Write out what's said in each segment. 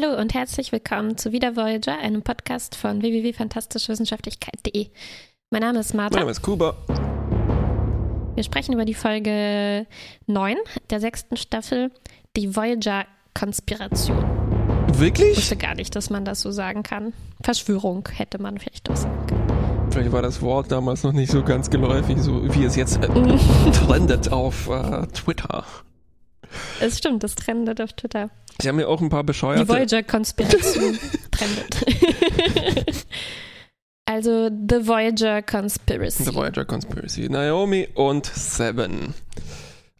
Hallo und herzlich willkommen zu Wieder Voyager, einem Podcast von www.fantastischewissenschaftlichkeit.de. Mein Name ist Martha. Mein Name ist Kuba. Wir sprechen über die Folge 9 der sechsten Staffel, die Voyager-Konspiration. Ich Wirklich? wusste gar nicht, dass man das so sagen kann. Verschwörung hätte man vielleicht auch sagen können. Vielleicht war das Wort damals noch nicht so ganz geläufig, so wie es jetzt äh, trendet auf äh, Twitter. Es stimmt, das trendet auf Twitter. Ich habe mir auch ein paar Die bescheuerte. Voyager-Konspiration trendet. also, The Voyager Conspiracy. The Voyager Conspiracy. Naomi und Seven.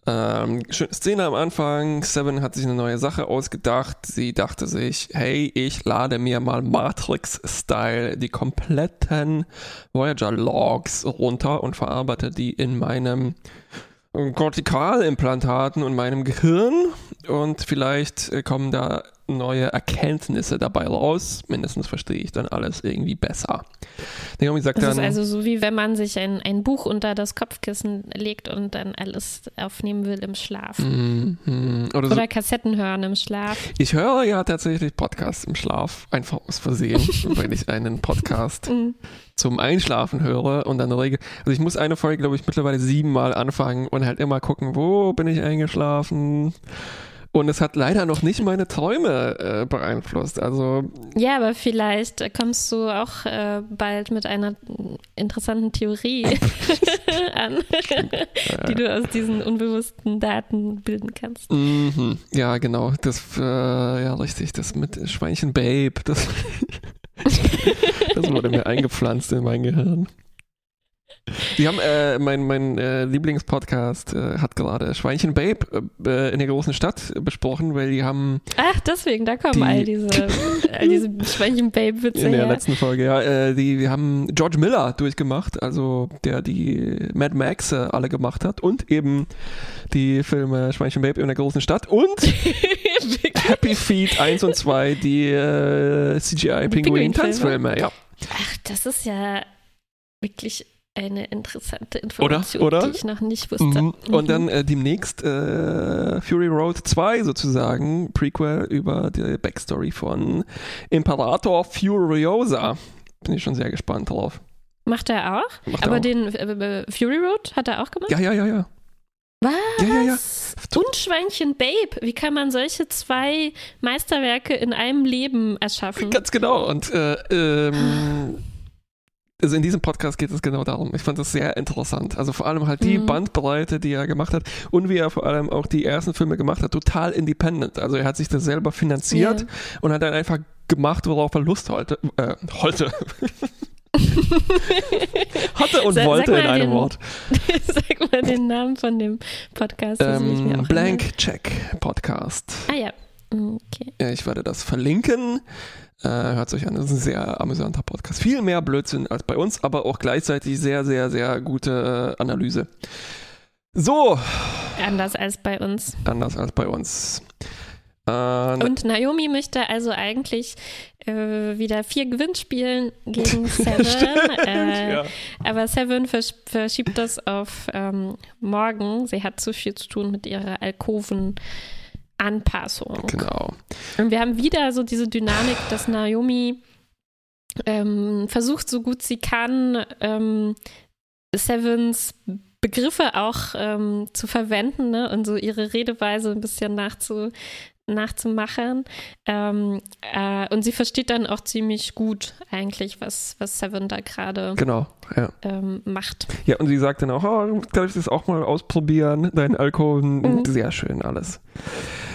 Ähm, schöne Szene am Anfang. Seven hat sich eine neue Sache ausgedacht. Sie dachte sich, hey, ich lade mir mal Matrix-Style die kompletten Voyager-Logs runter und verarbeite die in meinem Kortikalimplantaten und meinem Gehirn und vielleicht äh, kommen da neue Erkenntnisse dabei raus. Mindestens verstehe ich dann alles irgendwie besser. Naomi sagt Das dann, ist also so, wie wenn man sich ein, ein Buch unter das Kopfkissen legt und dann alles aufnehmen will im Schlaf. Mhm. Oder so, Oder Kassetten hören im Schlaf. ich höre ja tatsächlich Podcasts im Schlaf, einfach aus Versehen, wenn ich einen Podcast Mhm. Zum Einschlafen höre und dann regel. Also ich muss eine Folge, glaube ich, mittlerweile siebenmal anfangen und halt immer gucken, wo bin ich eingeschlafen. Und es hat leider noch nicht meine Träume äh, beeinflusst. Also Ja, aber vielleicht kommst du auch äh, bald mit einer interessanten Theorie an, die du aus diesen unbewussten Daten bilden kannst. Mhm. Ja, genau. Das, äh, ja, richtig. Das mit Schweinchen Babe, das, das wurde mir eingepflanzt in mein Gehirn. Die haben, äh, mein, mein äh, Lieblingspodcast äh, hat gerade Schweinchen Babe äh, in der großen Stadt besprochen, weil die haben Ach, deswegen, da kommen Die- all diese, all diese Schweinchen-Babe-Witze in der her. letzten Folge, ja, äh, die, die haben George Miller durchgemacht, also der die Mad Max äh, alle gemacht hat und eben die Filme Schweinchen Babe in der großen Stadt und Happy Feet 1 und 2, die äh, CGI-Pinguin-Tanzfilme, ja. Ach, das ist ja wirklich eine interessante Information, Oder? die ich noch nicht wusste. Mhm. Und dann äh, demnächst äh, Fury Road 2 sozusagen, Prequel über die Backstory von Imperator Furiosa. Bin ich schon sehr gespannt drauf. Macht er auch? Macht er Aber auch. den äh, äh, Fury Road hat er auch gemacht? Ja, ja, ja, ja. Was? Ja, ja, ja. Und Schweinchen Babe. Wie kann man solche zwei Meisterwerke in einem Leben erschaffen? Ganz genau. Und äh, ähm, also in diesem Podcast geht es genau darum. Ich fand das sehr interessant. Also vor allem halt die Mhm. Bandbreite, die er gemacht hat und wie er vor allem auch die ersten Filme gemacht hat, total independent. Also er hat sich das selber finanziert Ja. und hat dann einfach gemacht, worauf er Lust heute, äh, heute. hatte und Sag- wollte in einem den- Wort. Sag mal den Namen von dem Podcast. Ähm, Blank Check Podcast. Ah ja. Okay. Ja, ich werde das verlinken. Äh, hört euch an, das ist ein sehr amüsanter Podcast. Viel mehr Blödsinn als bei uns, aber auch gleichzeitig sehr, sehr, sehr gute äh, Analyse. So, Anders als bei uns. anders als bei uns. Äh, Und Naomi möchte also eigentlich äh, wieder vier Gewinnspielen gegen Seven. äh, ja. Aber Seven versch verschiebt das auf ähm, morgen. Sie hat zu viel zu tun mit ihrer Alkoven-Anpassung. Genau. Und wir haben wieder so diese Dynamik, dass Naomi ähm, versucht, so gut sie kann, ähm, Sevens Begriffe auch ähm, zu verwenden ne? und so ihre Redeweise ein bisschen nachzu, nachzumachen. Ähm, äh, und sie versteht dann auch ziemlich gut eigentlich, was, was Seven da gerade Genau. Ja. ähm, macht. ja, und sie sagt dann auch, oh, darf ich das auch mal ausprobieren? Dein Alkohol, Mhm. sehr schön alles.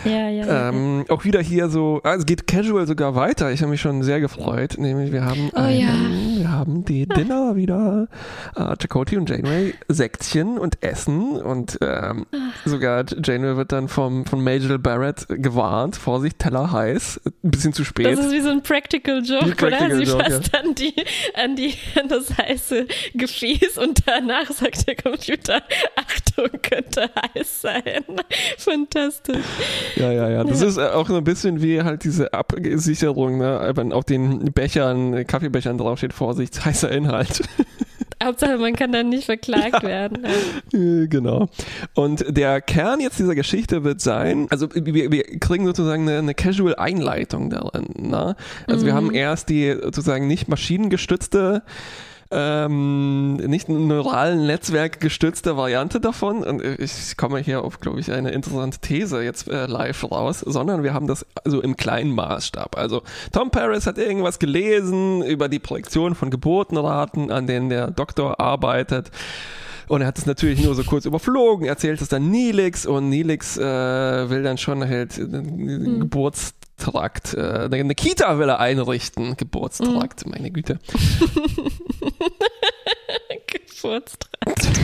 Ja, ja. ja. Ähm, auch wieder hier so, ah, es geht casual sogar weiter. Ich habe mich schon sehr gefreut. Nämlich wir haben Oh einen, ja. wir haben die Dinner wieder. Äh, Chakotay und Janeway Sektchen und Essen und ähm, sogar Janeway wird dann vom, von Major Barrett gewarnt. Vorsicht, Teller heiß. Ein bisschen zu spät. Das ist wie so ein Practical Joke, Practical oder? Sie Joke, fasst an, die, an, die, an das heiße Gefäß und danach sagt der Computer, Achtung, könnte heiß sein. Fantastisch. Ja, ja, ja. Das Ja. ist äh, auch so ein bisschen wie halt diese Absicherung, ne? wenn auf den Bechern, Kaffeebechern draufsteht, Vorsicht, heißer Inhalt. Hauptsache, man kann dann nicht verklagt ja. werden. Ja. Genau. Und der Kern jetzt dieser Geschichte wird sein, also wir, wir kriegen sozusagen eine, eine Casual-Einleitung darin. Ne? Also mhm. wir haben erst die sozusagen nicht maschinengestützte ähm, nicht ein neuralen Netzwerk gestützte Variante davon. Und ich komme hier auf, glaube ich, eine interessante These jetzt äh, live raus, sondern wir haben das also im kleinen Maßstab. Also Tom Paris hat irgendwas gelesen über die Projektion von Geburtenraten, an denen der Doktor arbeitet. Und er hat es natürlich nur so kurz überflogen, erzählt es dann Nilix und Nilix äh, will dann schon halt mhm. Geburts Geburtstrakt. Äh, eine Kita will er einrichten. Geburtstrakt, mhm. meine Güte. Geburtstrakt.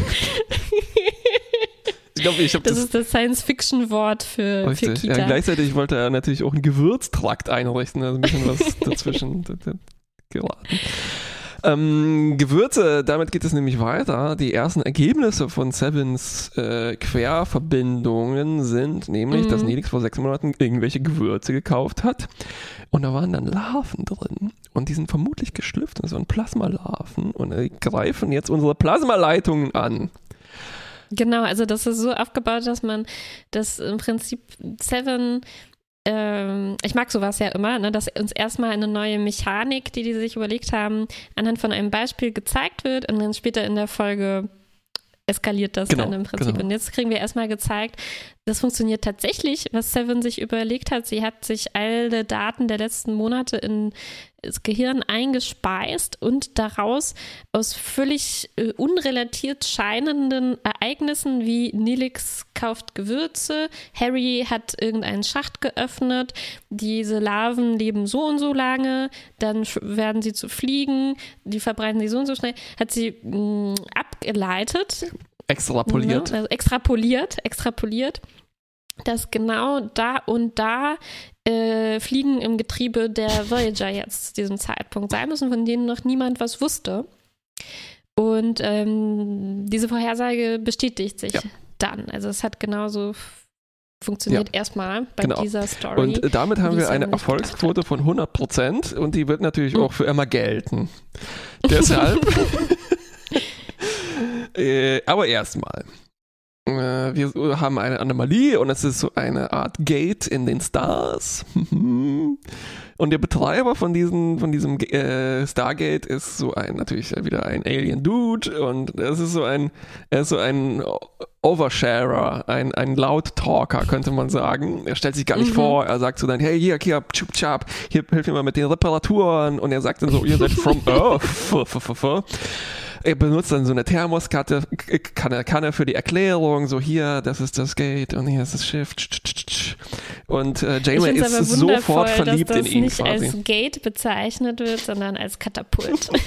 Ich glaube, ich habe das. Das ist das Science-Fiction-Wort für, für Kita. Ja, gleichzeitig wollte er natürlich auch einen Gewürztrakt einrichten. Also ein bisschen was dazwischen geraten. Ähm, Gewürze, damit geht es nämlich weiter. Die ersten Ergebnisse von Sevens äh, Querverbindungen sind nämlich, mhm. dass Nelix vor sechs Monaten irgendwelche Gewürze gekauft hat. Und da waren dann Larven drin. Und die sind vermutlich geschlüpft. Das waren Plasmalarven. Und die greifen jetzt unsere Plasmaleitungen an. Genau, also das ist so aufgebaut, dass man das im Prinzip Seven ähm, ich mag sowas ja immer, ne, dass uns erstmal eine neue Mechanik, die die sich überlegt haben, anhand von einem Beispiel gezeigt wird und dann später in der Folge eskaliert das genau, dann im Prinzip. Genau. Und jetzt kriegen wir erstmal gezeigt, das funktioniert tatsächlich, was Seven sich überlegt hat. Sie hat sich alle Daten der letzten Monate in das Gehirn eingespeist und daraus aus völlig äh, unrelatiert scheinenden Ereignissen wie Nilix kauft Gewürze, Harry hat irgendeinen Schacht geöffnet, diese Larven leben so und so lange, dann werden sie zu Fliegen, die verbreiten sie so und so schnell, hat sie mh, mm, abgeleitet. Extrapoliert. Ne? Also extrapoliert, extrapoliert dass genau da und da äh, Fliegen im Getriebe der Voyager jetzt zu diesem Zeitpunkt sein müssen, von denen noch niemand was wusste. Und ähm, diese Vorhersage bestätigt sich ja. dann. Also es hat genauso funktioniert ja. erstmal bei genau. dieser Story. Und damit haben wir eine Erfolgsquote von 100 Prozent und die wird natürlich mhm. auch für immer gelten. Deshalb. äh, aber erstmal. Äh, wir haben eine Anomalie und es ist so eine Art Gate in den Stars. Und der Betreiber von, diesen, von diesem äh, Stargate ist so ein, natürlich wieder ein Alien Dude und es ist so ein, er ist so ein Oversharer, ein, ein Loud-Talker, könnte man sagen. Er stellt sich gar nicht mhm. vor, er sagt so dann, hey, hier, hier, chup, chup, hier, hilf mir mal mit den Reparaturen und er sagt dann so, ihr seid from Earth. Er benutzt dann so eine Thermoskarte, Kanne, Kanne für die Erklärung, so hier, das ist das Gate und hier ist das Schiff. Und äh, Janeway ist sofort verliebt in ihn. Dass das nicht als Gate bezeichnet wird, sondern als Katapult.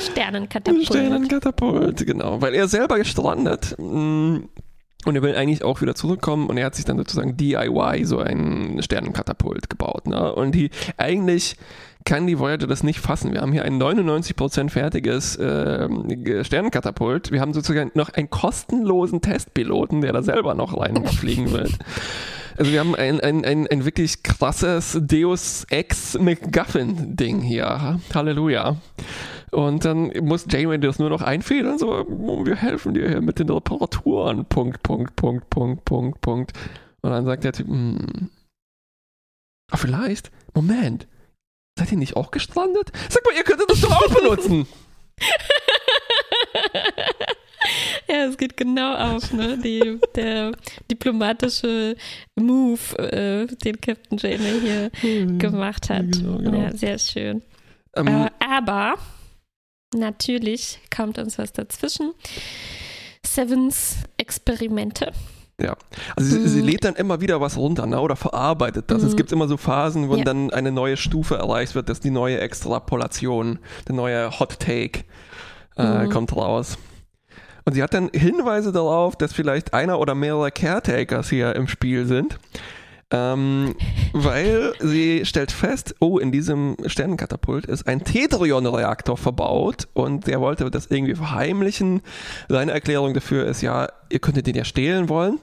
Sternenkatapult. Sternenkatapult, genau. Weil er selber gestrandet. Mm, und er will eigentlich auch wieder zurückkommen und er hat sich dann sozusagen DIY so ein Sternenkatapult gebaut. Ne? Und die eigentlich kann die Voyager das nicht fassen. Wir haben hier ein 99% fertiges äh, Sternenkatapult. Wir haben sozusagen noch einen kostenlosen Testpiloten, der da selber noch reinfliegen wird. Also wir haben ein, ein, ein, ein wirklich krasses Deus Ex McGuffin-Ding hier. Halleluja. Und dann muss Janeway das nur noch einfädeln, so, oh, wir helfen dir hier mit den Reparaturen. Punkt, Punkt, Punkt, Punkt, Punkt, Punkt. Und dann sagt der Typ, hm, ah, vielleicht, Moment, Seid ihr nicht auch gestrandet? Sag mal, ihr könntet das doch auch benutzen. ja, es geht genau auf, ne? Die, der diplomatische Move, äh, den Captain Janeway hier hm, gemacht hat. Genau, genau. Ja, sehr schön. Ähm, äh, aber natürlich kommt uns was dazwischen. Sevens Experimente. Ja, also mhm. sie, sie, mhm. lädt dann immer wieder was runter ne, oder verarbeitet das. Mhm. Es gibt immer so Phasen, wo ja. dann eine neue Stufe erreicht wird, dass die neue Extrapolation, der neue Hot Take äh, mhm. kommt raus. Und sie hat dann Hinweise darauf, dass vielleicht einer oder mehrere Caretakers hier im Spiel sind. Ähm, weil sie stellt fest, oh, in diesem Sternenkatapult ist ein Tetrion-Reaktor verbaut und der wollte das irgendwie verheimlichen. Seine Erklärung dafür ist ja, ihr könntet den ja stehlen wollen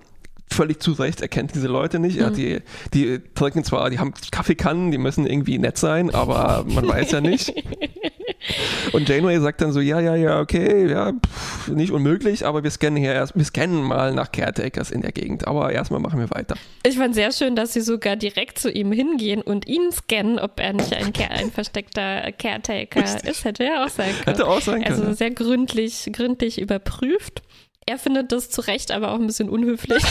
völlig zu Recht erkennt diese Leute nicht. Mhm. die, die trinken zwar, die haben Kaffeekannen, die müssen irgendwie nett sein, aber man weiß ja nicht. Und Janeway sagt dann so, ja, ja, ja, okay, ja, pff, nicht unmöglich, aber wir scannen hier erst, wir scannen mal nach Caretakers in der Gegend, aber erstmal machen wir weiter. Ich fand sehr schön, dass sie sogar direkt zu ihm hingehen und ihn scannen, ob er nicht ein, ein versteckter Caretaker Richtig. ist. Hätte er auch sein können. Hätte auch sein können. Also sehr gründlich, gründlich überprüft. Er findet das zu Recht aber auch ein bisschen unhöflich,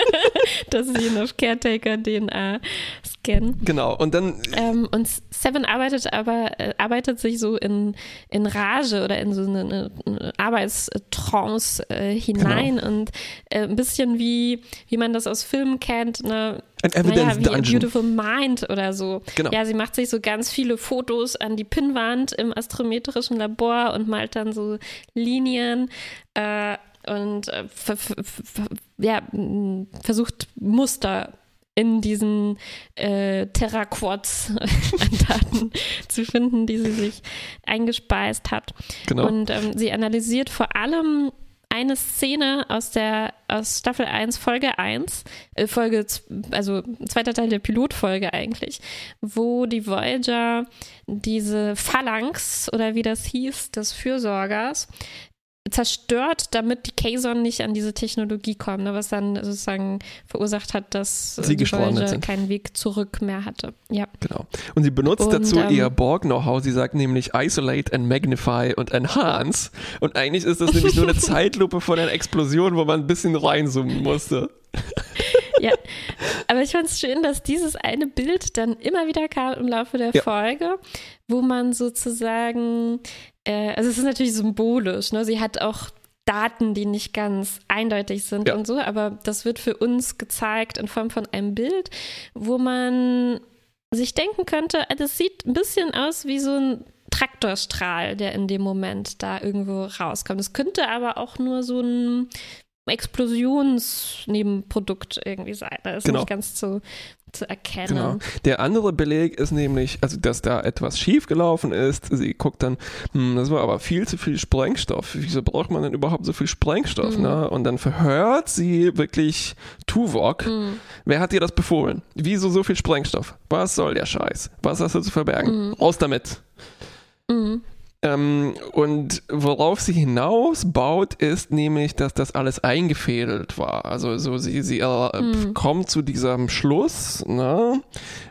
dass sie ihn auf Caretaker-DNA scannen. Genau, und dann. Ähm, und Seven arbeitet aber, äh, arbeitet sich so in, in Rage oder in so eine, eine Arbeitstrance äh, hinein genau. und äh, ein bisschen wie, wie man das aus Filmen kennt, ne? Ein Evidence naja, wie A Beautiful Mind oder so. Genau. Ja, sie macht sich so ganz viele Fotos an die Pinnwand im astrometrischen Labor und malt dann so Linien. Äh, und äh, ja, versucht Muster in diesen äh, Terraquartz an Daten zu finden, die sie sich eingespeist hat. Genau. Und ähm, sie analysiert vor allem eine Szene aus der aus Staffel 1, Folge 1, äh, Folge, also zweiter Teil der Pilotfolge eigentlich, wo die Voyager diese Phalanx oder wie das hieß, des Fürsorgers, zerstört, damit die Kazon nicht an diese Technologie kommen, ne, was dann sozusagen verursacht hat, dass sie die keinen Weg zurück mehr hatte. Ja. Genau. Und sie benutzt und, dazu ähm, ihr Borg-Know-how. Sie sagt nämlich Isolate and Magnify und Enhance. Und eigentlich ist das nämlich nur eine Zeitlupe von einer Explosion, wo man ein bisschen reinzoomen musste. ja, aber ich fand es schön, dass dieses eine Bild dann immer wieder kam im Laufe der ja. Folge, wo man sozusagen äh, also es ist natürlich symbolisch, ne? Sie hat auch Daten, die nicht ganz eindeutig sind ja. und so, aber das wird für uns gezeigt in Form von einem Bild, wo man sich denken könnte, äh, das sieht ein bisschen aus wie so ein Traktorstrahl, der in dem Moment da irgendwo rauskommt. Es könnte aber auch nur so ein Explosionsnebenprodukt irgendwie sein. Das ist genau. nicht ganz zu, zu erkennen. Genau. Der andere Beleg ist nämlich, also dass da etwas schiefgelaufen ist. Sie guckt dann, hm, das war aber viel zu viel Sprengstoff. Wieso braucht man denn überhaupt so viel Sprengstoff? Mhm. Ne? Und dann verhört sie wirklich Tuvok. Mhm. Wer hat dir das befohlen? Wieso so viel Sprengstoff? Was soll der Scheiß? Was hast du zu verbergen? Mhm. Raus damit. Mhm. Ähm, und worauf sie hinausbaut, ist nämlich, dass das alles eingefädelt war. Also so sie, sie äh, mhm. kommt zu diesem Schluss, ne?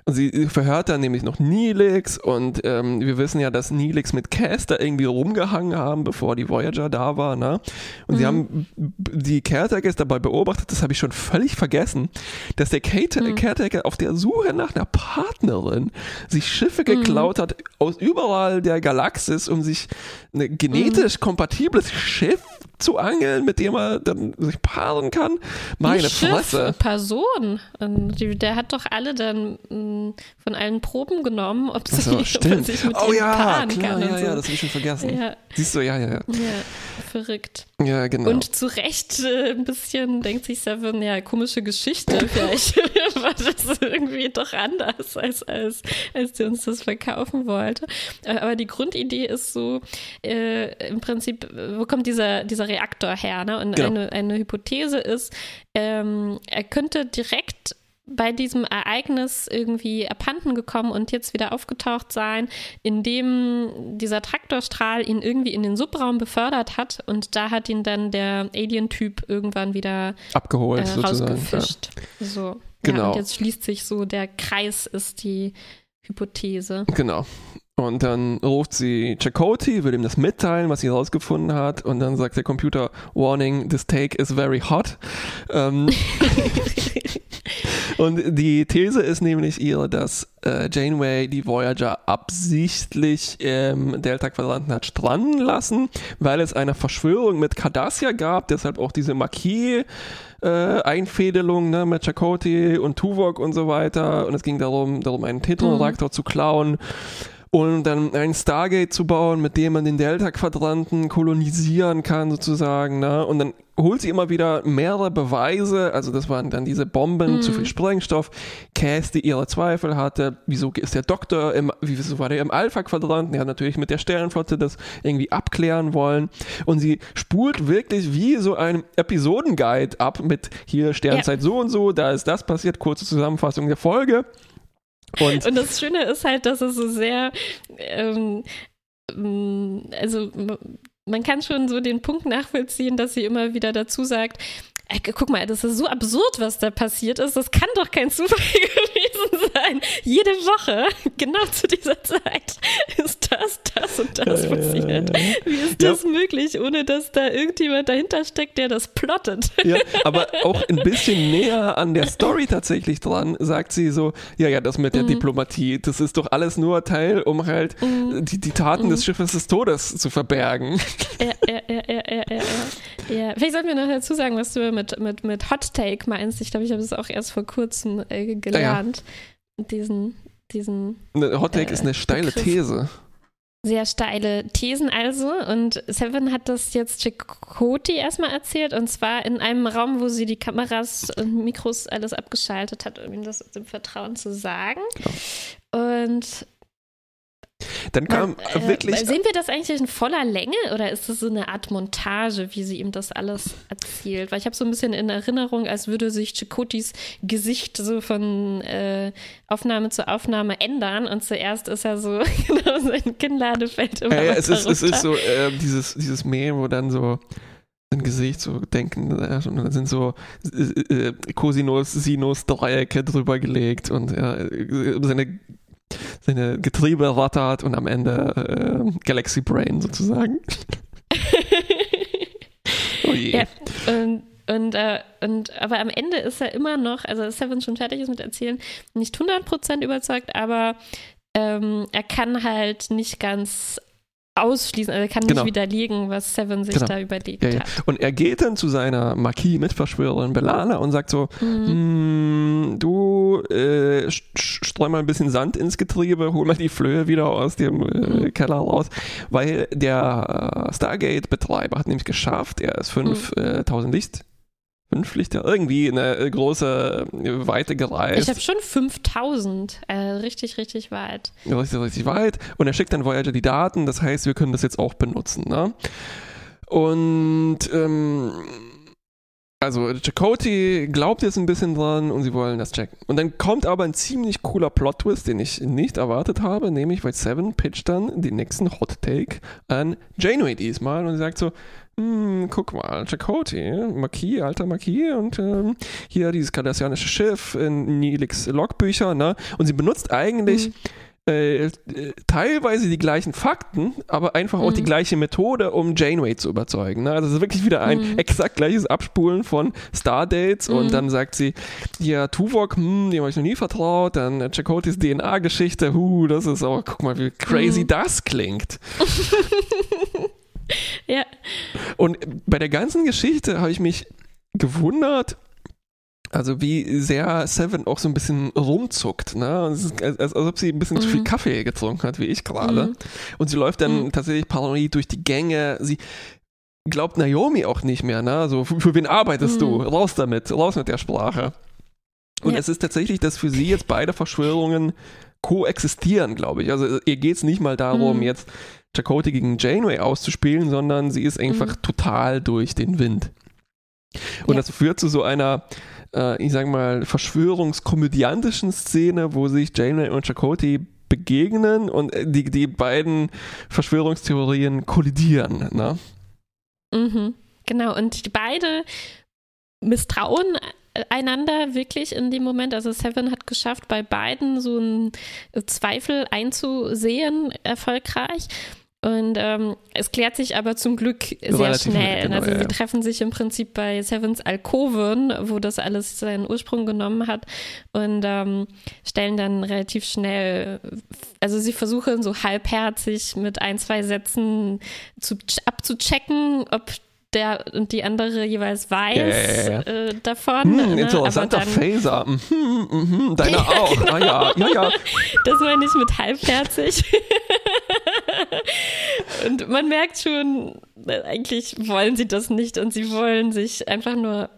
Sie verhört dann nämlich noch Nilix und ähm, wir wissen ja, dass Nilix mit Caster irgendwie rumgehangen haben, bevor die Voyager da war, ne? Und mhm. sie haben die Caretaker dabei beobachtet, das habe ich schon völlig vergessen, dass der mhm. Caretaker mhm. auf der Suche nach einer Partnerin sich Schiffe geklaut mhm. hat aus überall der Galaxis um sich ein genetisch mhm. kompatibles Schiff zu angeln, mit dem er dann sich paaren kann. Meine Fresse. Schiff, Person. Der hat doch alle dann mm, von allen Proben genommen, ob, sie, so, ob sich mit oh, ja, paaren klar, kann. Ja, ja, so. das habe ich schon vergessen. Ja. Siehst du, ja, ja, ja. Ja, verrückt. Ja, genau. Und zu Recht äh, ein bisschen denkt sich Seven, ja, komische Geschichte. Vielleicht war das irgendwie doch anders, als, als, als sie uns das verkaufen wollte. Äh, aber die Grundidee ist so, äh, im Prinzip, wo kommt dieser, dieser Reaktor her? Ne? Und genau. eine, eine Hypothese ist, ähm, er könnte direkt bei diesem Ereignis irgendwie abhanden gekommen und jetzt wieder aufgetaucht sein, indem dieser Traktorstrahl ihn irgendwie in den Subraum befördert hat und da hat ihn dann der Alien-Typ irgendwann wieder abgeholt, äh, rausgefischt. Ja. So. Genau. Ja, und jetzt schließt sich so der Kreis, ist die Hypothese. Genau. Und dann ruft sie Chakoti, will ihm das mitteilen, was sie herausgefunden hat. Und dann sagt der Computer, Warning, this take is very hot. Ähm, und die These ist nämlich ihre, dass äh, Janeway die Voyager absichtlich im Delta-Quadranten hat stranden lassen, weil es eine Verschwörung mit Cardassia gab, deshalb auch diese Marquis äh, Einfädelung ne, mit Chakoti und Tuvok und so weiter. Und es ging darum, darum einen Tetraraktor mhm. zu klauen und dann ein Stargate zu bauen, mit dem man den Delta-Quadranten kolonisieren kann, sozusagen. Ne? Und dann holt sie immer wieder mehrere Beweise, also das waren dann diese Bomben, mhm. zu viel Sprengstoff, Cass, die ihre Zweifel hatte, wieso ist der Doktor im, wieso war der im Alpha-Quadranten, der hat natürlich mit der Sternenflotte das irgendwie abklären wollen und sie spult wirklich wie so ein Episodenguide ab mit hier Sternzeit ja. so und so, da ist das passiert, kurze Zusammenfassung der Folge und, und, das Schöne ist halt, dass es so sehr ähm, ähm, also man kann schon so den Punkt nachvollziehen, dass sie immer wieder dazu sagt, Ey, guck mal, das ist so absurd, was da passiert ist. Das kann doch kein Zufall gewesen sein. Jede Woche, genau zu dieser Zeit, ist das, das und das passiert. Wie ist das ja. möglich, ohne dass da irgendjemand dahinter steckt, der das plottet? Ja, aber auch ein bisschen näher an der Story tatsächlich dran, sagt sie so, ja, ja, das mit der mhm. Diplomatie, das ist doch alles nur Teil, um halt mhm. die, die Taten mhm. des Schiffes des Todes zu verbergen. Ja, ja, ja, ja, ja, ja. ja. Vielleicht sollten wir noch dazu sagen, was du mit, mit, mit Hot Take meinst. Ich glaube, ich habe es auch erst vor kurzem äh, gelernt. Ja. Diesen, diesen. Eine Hot Take äh, ist eine steile Begriff. These. Sehr steile Thesen also. Und Seven hat das jetzt Chakoti erstmal erzählt. Und zwar in einem Raum, wo sie die Kameras und Mikros alles abgeschaltet hat, um ihm das im Vertrauen zu sagen. Genau. Und dann kam äh, wirklich. Sehen wir das eigentlich in voller Länge oder ist das so eine Art Montage, wie sie ihm das alles erzählt? Weil ich habe so ein bisschen in Erinnerung, als würde sich Chicotis Gesicht so von äh, Aufnahme zu Aufnahme ändern und zuerst ist er so, genau, sein Kinnlade fällt immer ja, ja, es, ist, es ist so äh, dieses, dieses Meme, wo dann so ein Gesicht so denken und dann sind so äh, äh, Cosinus, Sinus Dreiecke drüber gelegt und äh, seine seine Getriebe rattert und am Ende äh, Galaxy Brain sozusagen. oh je. Ja, und, und, äh, und, aber am Ende ist er immer noch, also Seven schon fertig ist mit Erzählen, nicht 100% überzeugt, aber ähm, er kann halt nicht ganz ausschließen, also er kann genau. nicht widerlegen, was Seven sich genau. da überlegt ja, ja. hat. Und er geht dann zu seiner Marquis-Mitverschwörerin Belana und sagt so, mhm. du äh, streu mal ein bisschen Sand ins Getriebe, hol mal die Flöhe wieder aus dem äh, mhm. Keller raus, weil der äh, Stargate-Betreiber hat nämlich geschafft, er ist 5000 mhm. Äh, Licht Lichter, irgendwie eine große Weite gereist. Ich habe schon 5000, äh, richtig, richtig weit. Richtig, richtig weit. Und er schickt dann Voyager die Daten, das heißt, wir können das jetzt auch benutzen. Ne? Und ähm, also Chakoti glaubt jetzt ein bisschen dran und sie wollen das checken. Und dann kommt aber ein ziemlich cooler Plot-Twist, den ich nicht erwartet habe, nämlich weil Seven pitcht dann den nächsten Hot Take an Janeway diesmal und sie sagt so, hm, guck mal, Chakoti, Marquis, alter Marquis und ähm, hier dieses kardassianische Schiff in Nilix Logbücher, ne? Und sie benutzt eigentlich mhm. äh, teilweise die gleichen Fakten, aber einfach auch die mhm. gleiche Methode, um Janeway zu überzeugen. Ne? Also es ist wirklich wieder ein mhm. exakt gleiches Abspulen von Stardates und mhm. dann sagt sie, ja, Tuvok, hm, dem habe ich noch nie vertraut, dann Chakotis DNA-Geschichte, huh, das ist auch, guck mal, wie crazy mhm. das klingt. ja. Und bei der ganzen Geschichte habe ich mich gewundert, also wie sehr Seven auch so ein bisschen rumzuckt, ne? als, als, als, ob sie ein bisschen mhm. zu viel mhm. Kaffee getrunken hat, wie ich gerade. Mhm. Und sie läuft dann mhm. tatsächlich paranoid durch die Gänge. Sie glaubt Naomi auch nicht mehr, ne? So, für, für wen arbeitest du? Mhm. Raus damit, raus mit der Sprache. Und ja. es ist tatsächlich, dass für sie jetzt beide Verschwörungen koexistieren, glaube ich. Also ihr geht es nicht mal darum, mhm. jetzt Chakotay gegen Janeway auszuspielen, sondern sie ist einfach mhm. total durch den Wind. Und ja. das führt zu so einer, äh, ich sag mal, verschwörungskomödiantischen Szene, wo sich Janeway und Chakotay begegnen und äh, die, die beiden Verschwörungstheorien kollidieren. Ne? Mhm, genau, und die beide misstrauen einander wirklich in dem Moment. Also Seven hat geschafft, bei beiden so einen Zweifel einzusehen, erfolgreich. Und ähm, es klärt sich aber zum Glück sehr Relativ schnell. Genau, also ja, sie treffen sich im Prinzip bei Sevens Alkoven, wo das alles seinen Ursprung genommen hat und ähm, stellen dann relativ schnell, also sie versuchen so halbherzig mit ein, zwei Sätzen zu, abzuchecken, ob der und die andere jeweils weiß ja, ja, ja. Äh, davon. Hm, ne? interessanter dann, Phaser. Hm, hm, hm, deiner auch. Ah, ja, ja, ja. Das meine ich mit halbherzig. und man merkt schon, eigentlich wollen sie das nicht und sie wollen sich einfach nur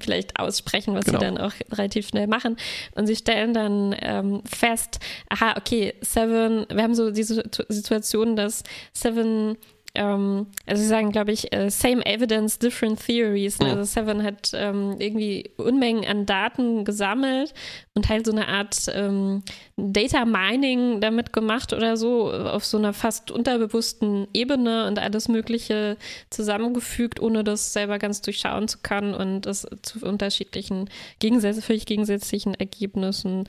vielleicht aussprechen, was genau. sie dann auch relativ schnell machen. Und sie stellen dann ähm, fest, aha, okay, Seven, wir haben so diese Situation, dass Seven ähm, also sie sagen, glaube ich, uh, same evidence, different theories. Ne? Also Seven hat ähm, irgendwie Unmengen an Daten gesammelt und halt so eine Art ähm, Data Mining damit gemacht oder so auf so einer fast unterbewussten Ebene und alles Mögliche zusammengefügt, ohne das selber ganz durchschauen zu können und es zu unterschiedlichen, völlig gegensätzlichen Ergebnissen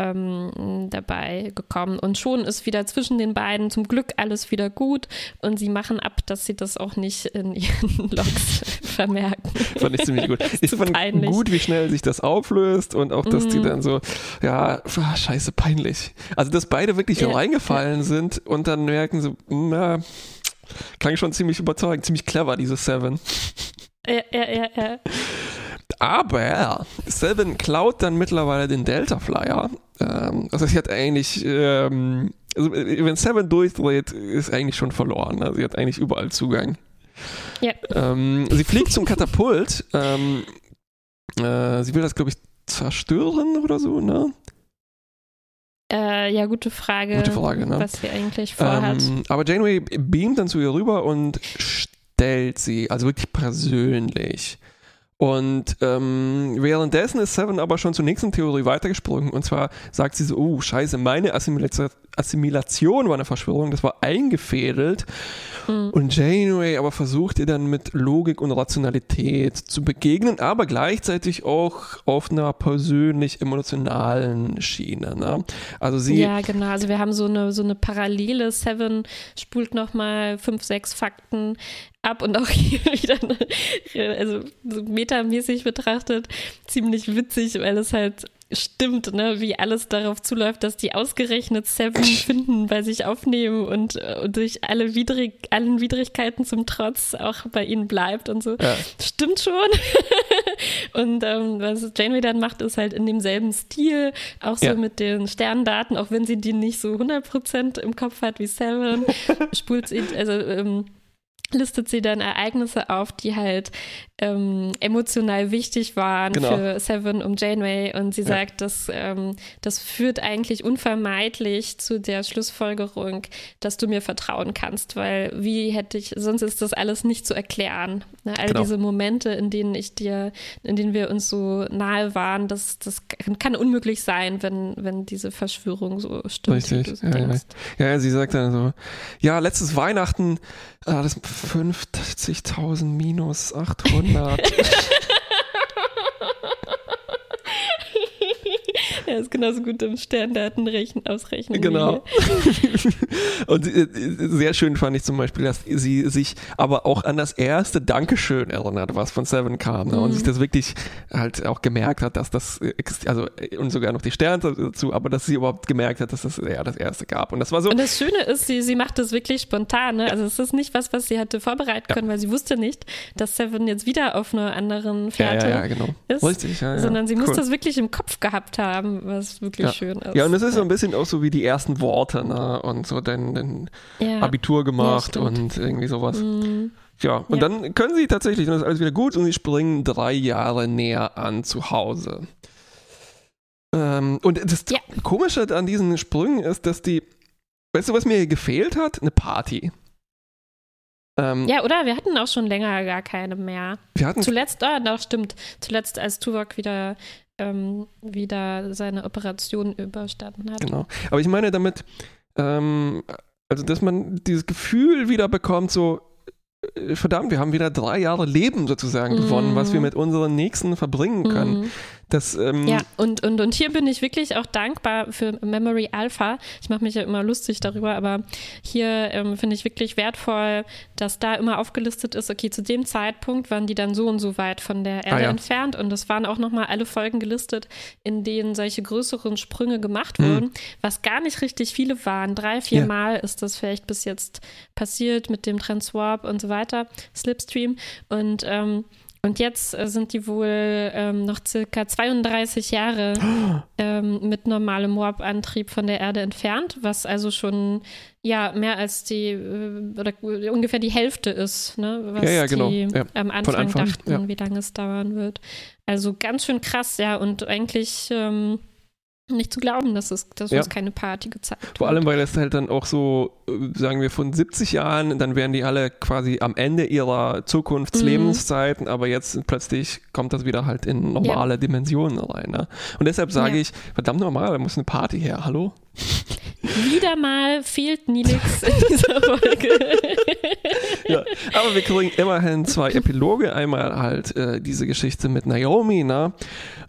ähm, dabei gekommen. Und schon ist wieder zwischen den beiden zum Glück alles wieder gut und sie machen ab, dass sie das auch nicht in ihren Logs vermerken. Fand ich ziemlich gut. Ich fand peinlich. gut, wie schnell sich das auflöst und auch, dass die Mhm. dann so, ja, ah, scheiße, peinlich. Also, dass beide wirklich Ja, reingefallen sind und dann merken so, na, klang schon ziemlich überzeugend, ziemlich clever, diese Seven. Ja, ja, ja, ja. Aber Seven klaut dann mittlerweile den Delta Flyer. Ähm, also sie hat eigentlich, ähm, also äh, wenn Seven durchdreht, ist eigentlich schon verloren. Ne? Sie hat eigentlich überall Zugang. Ja. Ähm, sie fliegt zum Katapult. Äh, sie will das, glaube ich, zerstören oder so, ne? Äh, ja, gute Frage, Gute Frage, ne? was sie eigentlich vorhat. Aber Janeway beamt dann zu ihr rüber und stellt sie, also wirklich persönlich. Und ähm, währenddessen ist Seven aber schon zur nächsten Theorie weitergesprungen. Und zwar sagt sie so, oh scheiße, meine Assimilation, Assimilation war eine Verschwörung, das war eingefädelt. Mhm. Und Janeway aber versucht ihr dann mit Logik und Rationalität zu begegnen, aber gleichzeitig auch auf einer persönlich-emotionalen Schiene. Ne? Also sie ja, genau. Also wir haben so eine, so eine parallele Seven spult nochmal fünf, sechs Fakten ab und auch hier wieder, eine, also so metamäßig betrachtet, ziemlich witzig, weil es halt stimmt, ne, wie alles darauf zuläuft, dass die ausgerechnet Seven finden, bei sich aufnehmen und, äh, und durch alle Widrig, allen Widrigkeiten zum Trotz auch bei ihnen bleibt und so. Ja. Stimmt schon. und ähm, was Janeway dann macht, ist halt in demselben Stil, auch so Ja. mit den Sterndaten, auch wenn sie die nicht so 100% im Kopf hat wie Seven, spult sie, also ähm, listet sie dann Ereignisse auf, die halt ähm, emotional wichtig waren Genau. für Seven um Janeway und sie Ja. sagt, dass ähm, das führt eigentlich unvermeidlich zu der Schlussfolgerung, dass du mir vertrauen kannst, weil wie hätte ich, sonst ist das alles nicht zu erklären. Ne? All Genau. diese Momente, in denen ich dir, in denen wir uns so nahe waren, das, das kann, unmöglich sein, wenn, wenn diese Verschwörung so stimmt, Richtig, du ja. Ja, ja, sie sagt dann so, ja, letztes Weihnachten, ah, das 50.000 minus 800. Er ist genauso gut im Sterndaten rechnen, ausrechnen. genau. Und äh, sehr schön fand ich zum Beispiel, dass sie sich aber auch an das erste Dankeschön erinnert, was von Seven kam. Ne? Und Mhm. sich das wirklich halt auch gemerkt hat, dass das, äh, also, äh, und sogar noch die Sterne dazu, aber dass sie überhaupt gemerkt hat, dass das ja das erste gab. Und das war so, Und das Schöne ist, sie, sie macht das wirklich spontan. Ne? Also es ist nicht was, was sie hatte vorbereiten Ja. können, weil sie wusste nicht, dass Seven jetzt wieder auf einer anderen ja, Fährte ja, ja, genau. ist, Richtig, ja, ja. sondern sie muss Cool. das wirklich im Kopf gehabt haben, was wirklich Ja. schön ist. Ja, und es ist so ein bisschen auch so wie die ersten Worte, ne? Und so dein, dein Ja. Abitur gemacht stimmt. und irgendwie sowas. Mhm. Ja, und Ja. dann können sie tatsächlich, dann ist alles wieder gut und sie springen drei Jahre näher an zu Hause. Ähm, und das Ja. Komische an diesen Sprüngen ist, dass die, weißt du, was mir gefehlt hat? Eine Party. Ähm, Ja, oder? Wir hatten auch schon länger gar keine mehr. wir hatten Zuletzt, ah, doch, stimmt. Zuletzt, als Tuvok wieder, ähm, wieder seine Operation überstanden hat. Genau. Aber ich meine damit, ähm, also dass man dieses Gefühl wieder bekommt, so, äh, verdammt, wir haben wieder drei Jahre Leben sozusagen gewonnen, Mhm. was wir mit unseren Nächsten verbringen können. Mhm. Das, ähm, Ja, und, und, und hier bin ich wirklich auch dankbar für Memory Alpha. Ich mache mich ja immer lustig darüber, aber hier ähm, finde ich wirklich wertvoll, dass da immer aufgelistet ist, okay, zu dem Zeitpunkt waren die dann so und so weit von der Erde Ah, ja. entfernt und es waren auch nochmal alle Folgen gelistet, in denen solche größeren Sprünge gemacht Mhm. wurden, was gar nicht richtig viele waren. Drei, vier Ja. Mal ist das vielleicht bis jetzt passiert mit dem Transwarp und so weiter, Slipstream und ähm, und jetzt äh, sind die wohl ähm, noch circa 32 Jahre ähm, mit normalem Warp-Antrieb von der Erde entfernt, was also schon ja mehr als die äh, oder ungefähr die Hälfte ist, ne, was Ja, ja, genau. die Ja, am Anfang, Anfang, dachten, wie lange es dauern wird. Also ganz schön krass, ja, und eigentlich ähm, nicht zu glauben, dass es, dass Ja. uns keine Party gezeigt Vor wird. allem, weil es halt dann auch so, äh, sagen wir, von 70 Jahren, dann wären die alle quasi am Ende ihrer Zukunftslebenszeiten, aber jetzt plötzlich kommt das wieder halt in normale Dimensionen rein. Ne? Und deshalb sage Ja. ich, verdammt normal, da muss eine Party her, hallo? Wieder mal fehlt Nilix in dieser Folge. Ja, aber wir kriegen immerhin zwei Epiloge. Einmal halt äh, diese Geschichte mit Naomi, ne?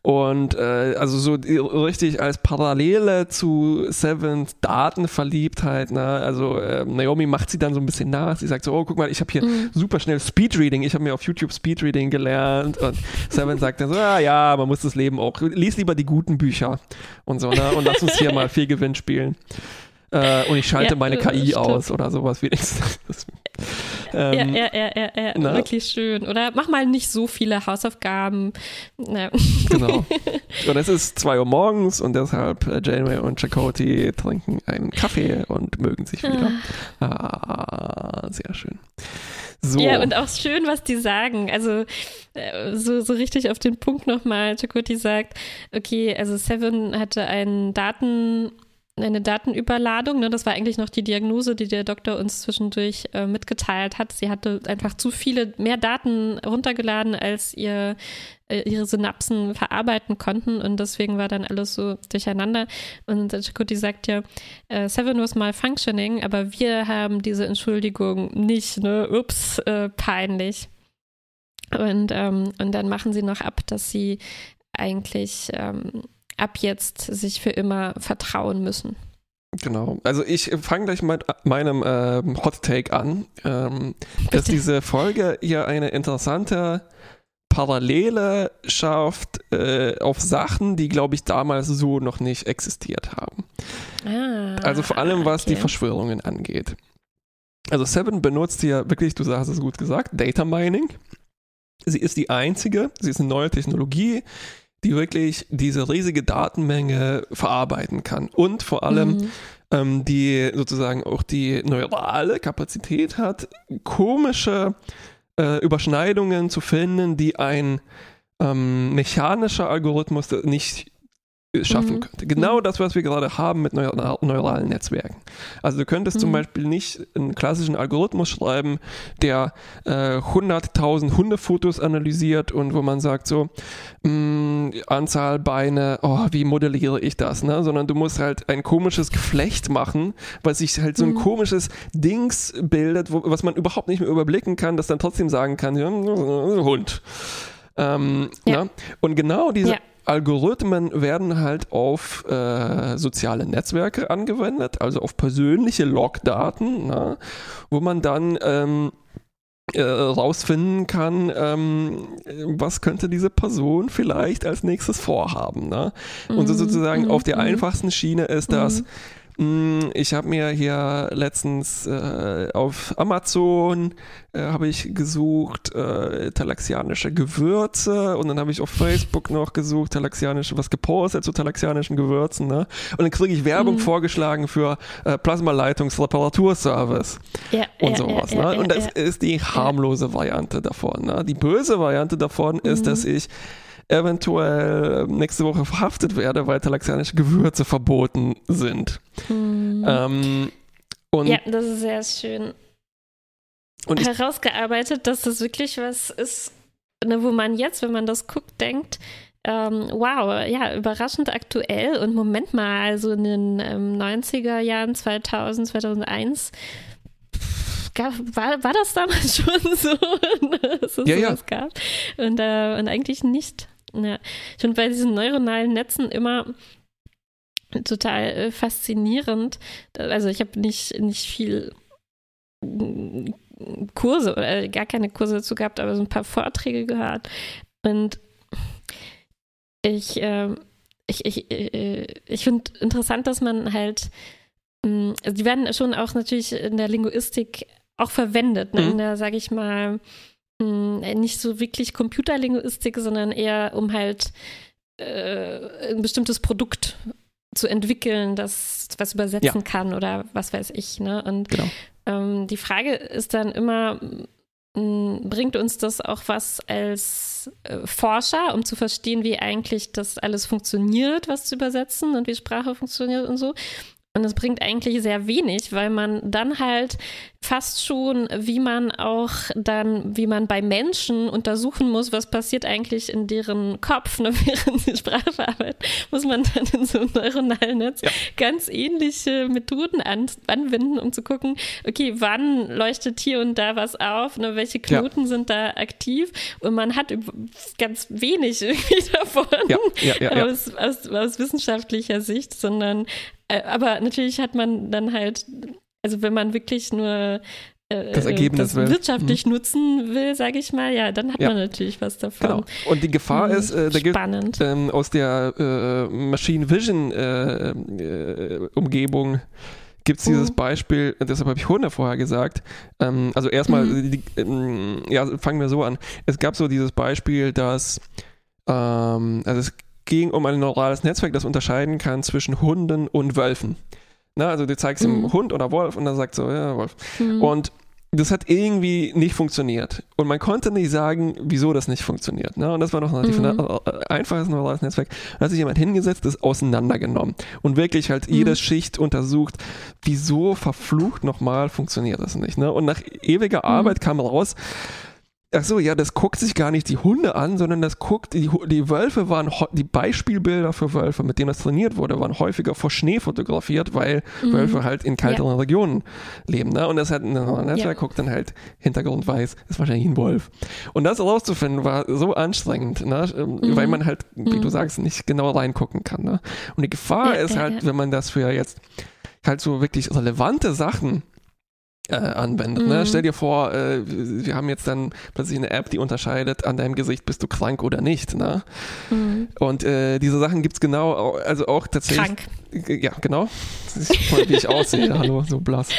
Und äh, also so richtig als Parallele zu Sevens Datenverliebtheit, ne? Also äh, Naomi macht sie dann so ein bisschen nach. Sie sagt so, oh, guck mal, ich habe hier super schnell Speedreading. Ich habe mir auf YouTube Speedreading gelernt. Und Seven sagt dann so, ah, ja, man muss das Leben auch. Lies lieber die guten Bücher und so, ne? Und lass uns hier mal viel Gewinn spielen. Äh, und ich schalte Ja, meine KI aus oder sowas wenigstens. Das, ja, ähm, ja, ja, ja, ja. na? wirklich schön. Oder mach mal nicht so viele Hausaufgaben. Genau. Und es ist 2 Uhr morgens und deshalb äh, Janeway und Chakotay trinken einen Kaffee und mögen sich wieder. Ah, sehr schön. So. Ja, und auch schön, was die sagen. Also äh, so, so richtig auf den Punkt nochmal. Chakoti sagt, okay, also Seven hatte einen Daten, eine Datenüberladung. Ne? Das war eigentlich noch die Diagnose, die der Doktor uns zwischendurch äh, mitgeteilt hat. Sie hatte einfach zu viele, mehr Daten runtergeladen, als ihr äh, ihre Synapsen verarbeiten konnten und deswegen war dann alles so durcheinander. Und Chakoti sagt ja, äh, Seven was malfunctioning, aber wir haben diese Entschuldigung nicht, ne? Ups, äh, peinlich. Und, ähm, und dann machen sie noch ab, dass sie eigentlich ähm, ab jetzt sich für immer vertrauen müssen. Genau. Also ich fange gleich mit meinem ähm, Hot Take an, ähm, dass diese Folge hier eine interessante Parallele schafft äh, auf Sachen, die, glaube ich, damals so noch nicht existiert haben. Ah, Also vor allem, was die okay. Verschwörungen angeht. Also Seven benutzt hier wirklich, du hast es gut gesagt, Data Mining. Sie ist die einzige, sie ist eine neue Technologie, die wirklich diese riesige Datenmenge verarbeiten kann. Und vor allem Mhm. ähm, die sozusagen auch die neurale Kapazität hat, komische äh, Überschneidungen zu finden, die ein ähm, mechanischer Algorithmus nicht schaffen Mhm. könnte. Genau das, was wir gerade haben mit neur neuralen Netzwerken. Also du könntest zum Mhm. Beispiel nicht einen klassischen Algorithmus schreiben, der äh, 100.000 Hundefotos analysiert und wo man sagt so, mh, Anzahl Beine, oh, wie modelliere ich das, ne? Sondern du musst halt ein komisches Geflecht machen, was sich halt so ein Mhm. komisches Dings bildet, wo, was man überhaupt nicht mehr überblicken kann, das dann trotzdem sagen kann, ja, Hund. Ähm, Ja. ne? Und genau diese Ja. Algorithmen werden halt auf äh, soziale Netzwerke angewendet, also auf persönliche Logdaten, ne? wo man dann ähm, äh, rausfinden kann, ähm, was könnte diese Person vielleicht als nächstes vorhaben. Ne? Und so Mhm, sozusagen mhm, auf der mhm. einfachsten Schiene ist das, Mhm. mh, ich habe mir hier letztens äh, auf Amazon äh, habe ich gesucht äh, talaxianische Gewürze und dann habe ich auf Facebook noch gesucht talaxianische was gepostet zu talaxianischen Gewürzen ne? und dann kriege ich Werbung Mhm. vorgeschlagen für äh, Plasmaleitungs-Reparaturservice ja, und ja, sowas. Ja, ne? und das ist die harmlose Variante davon. Ne? Die böse Variante davon ist, Mhm. dass ich eventuell nächste Woche verhaftet werde, weil talaxianische Gewürze verboten sind. Mhm. Ähm, ja, das ist sehr schön und herausgearbeitet, dass das wirklich was ist, ne, wo man jetzt, wenn man das guckt, denkt, ähm, wow, ja, überraschend aktuell und Moment mal, also in den ähm, 90er Jahren, 2000, 2001, pff, gab, war, war das damals schon so, dass es Ja, ja. sowas gab? Und, äh, und eigentlich nicht. Ja. Ich finde bei diesen neuronalen Netzen immer total äh, faszinierend. Also ich habe nicht, nicht viel mm, Kurse oder gar keine Kurse dazu gehabt, aber so ein paar Vorträge gehört. Und ich, äh, ich, ich, äh, ich finde interessant, dass man halt, mh, also die werden schon auch natürlich in der Linguistik auch verwendet, ne? Mhm. in der, sage ich mal, mh, nicht so wirklich Computerlinguistik, sondern eher um halt äh, ein bestimmtes Produkt zu entwickeln, das was übersetzen Ja. kann oder was weiß ich. Ne? Und Genau. ähm, die Frage ist dann immer, bringt uns das auch was als äh, Forscher, um zu verstehen, wie eigentlich das alles funktioniert, was zu übersetzen und wie Sprache funktioniert und so. Und es bringt eigentlich sehr wenig, weil man dann halt fast schon, wie man auch dann, wie man bei Menschen untersuchen muss, was passiert eigentlich in deren Kopf, ne, während sie Sprache verarbeiten, muss man dann in so einem neuronalen Netz ja. ganz ähnliche Methoden an, anwenden, um zu gucken, okay, wann leuchtet hier und da was auf, ne, welche Knoten ja. sind da aktiv und man hat ganz wenig irgendwie davon ja, aus, aus, aus wissenschaftlicher Sicht, sondern aber natürlich hat man dann halt, also wenn man wirklich nur äh, das Ergebnis das wirtschaftlich mhm. nutzen will, sage ich mal, ja, dann hat ja. man natürlich was davon. Genau. Und die Gefahr mhm. ist, äh, da gibt ähm, aus der äh, Machine Vision äh, äh, Umgebung gibt es dieses mhm. Beispiel, deshalb habe ich Hunde vorher gesagt. Ähm, also erstmal, mhm. ähm, ja, fangen wir so an. Es gab so dieses Beispiel, dass ähm, also es ging um ein neurales Netzwerk, das unterscheiden kann zwischen Hunden und Wölfen. Na, also du zeigst mhm. ihm Hund oder Wolf und dann sagt so, ja, Wolf. Mhm. Und das hat irgendwie nicht funktioniert. Und man konnte nicht sagen, wieso das nicht funktioniert. Ne? Und das war noch relativ mhm. Äh, einfaches neurales Netzwerk. Da hat sich jemand hingesetzt, das auseinandergenommen und wirklich halt mhm. jede Schicht untersucht, wieso verflucht nochmal funktioniert das nicht. Ne? Und nach ewiger mhm. Arbeit kam raus, Ach so, ja, das guckt sich gar nicht die Hunde an, sondern das guckt, die, die Wölfe waren, die Beispielbilder für Wölfe, mit denen das trainiert wurde, waren häufiger vor Schnee fotografiert, weil mhm. Wölfe halt in kälteren ja. Regionen leben. Ne? Und das hat ein Netzwerk, ja. guckt dann halt Hintergrund weiß, ist wahrscheinlich ein Wolf. Und das herauszufinden war so anstrengend, ne? Ähm, mhm. weil man halt, wie mhm. du sagst, nicht genau reingucken kann. Ne? Und die Gefahr ja, ist halt, wenn man das für jetzt halt so wirklich relevante Sachen äh, anwendet. Ne? Mhm. Ne? Stell dir vor, äh, wir haben jetzt dann plötzlich eine App, die unterscheidet an deinem Gesicht, bist du krank oder nicht. Ne? Mhm. Und äh, diese Sachen gibt es genau, also auch tatsächlich. Krank. Ja, genau. Voll, wie ich aussehe. Hallo, so blass.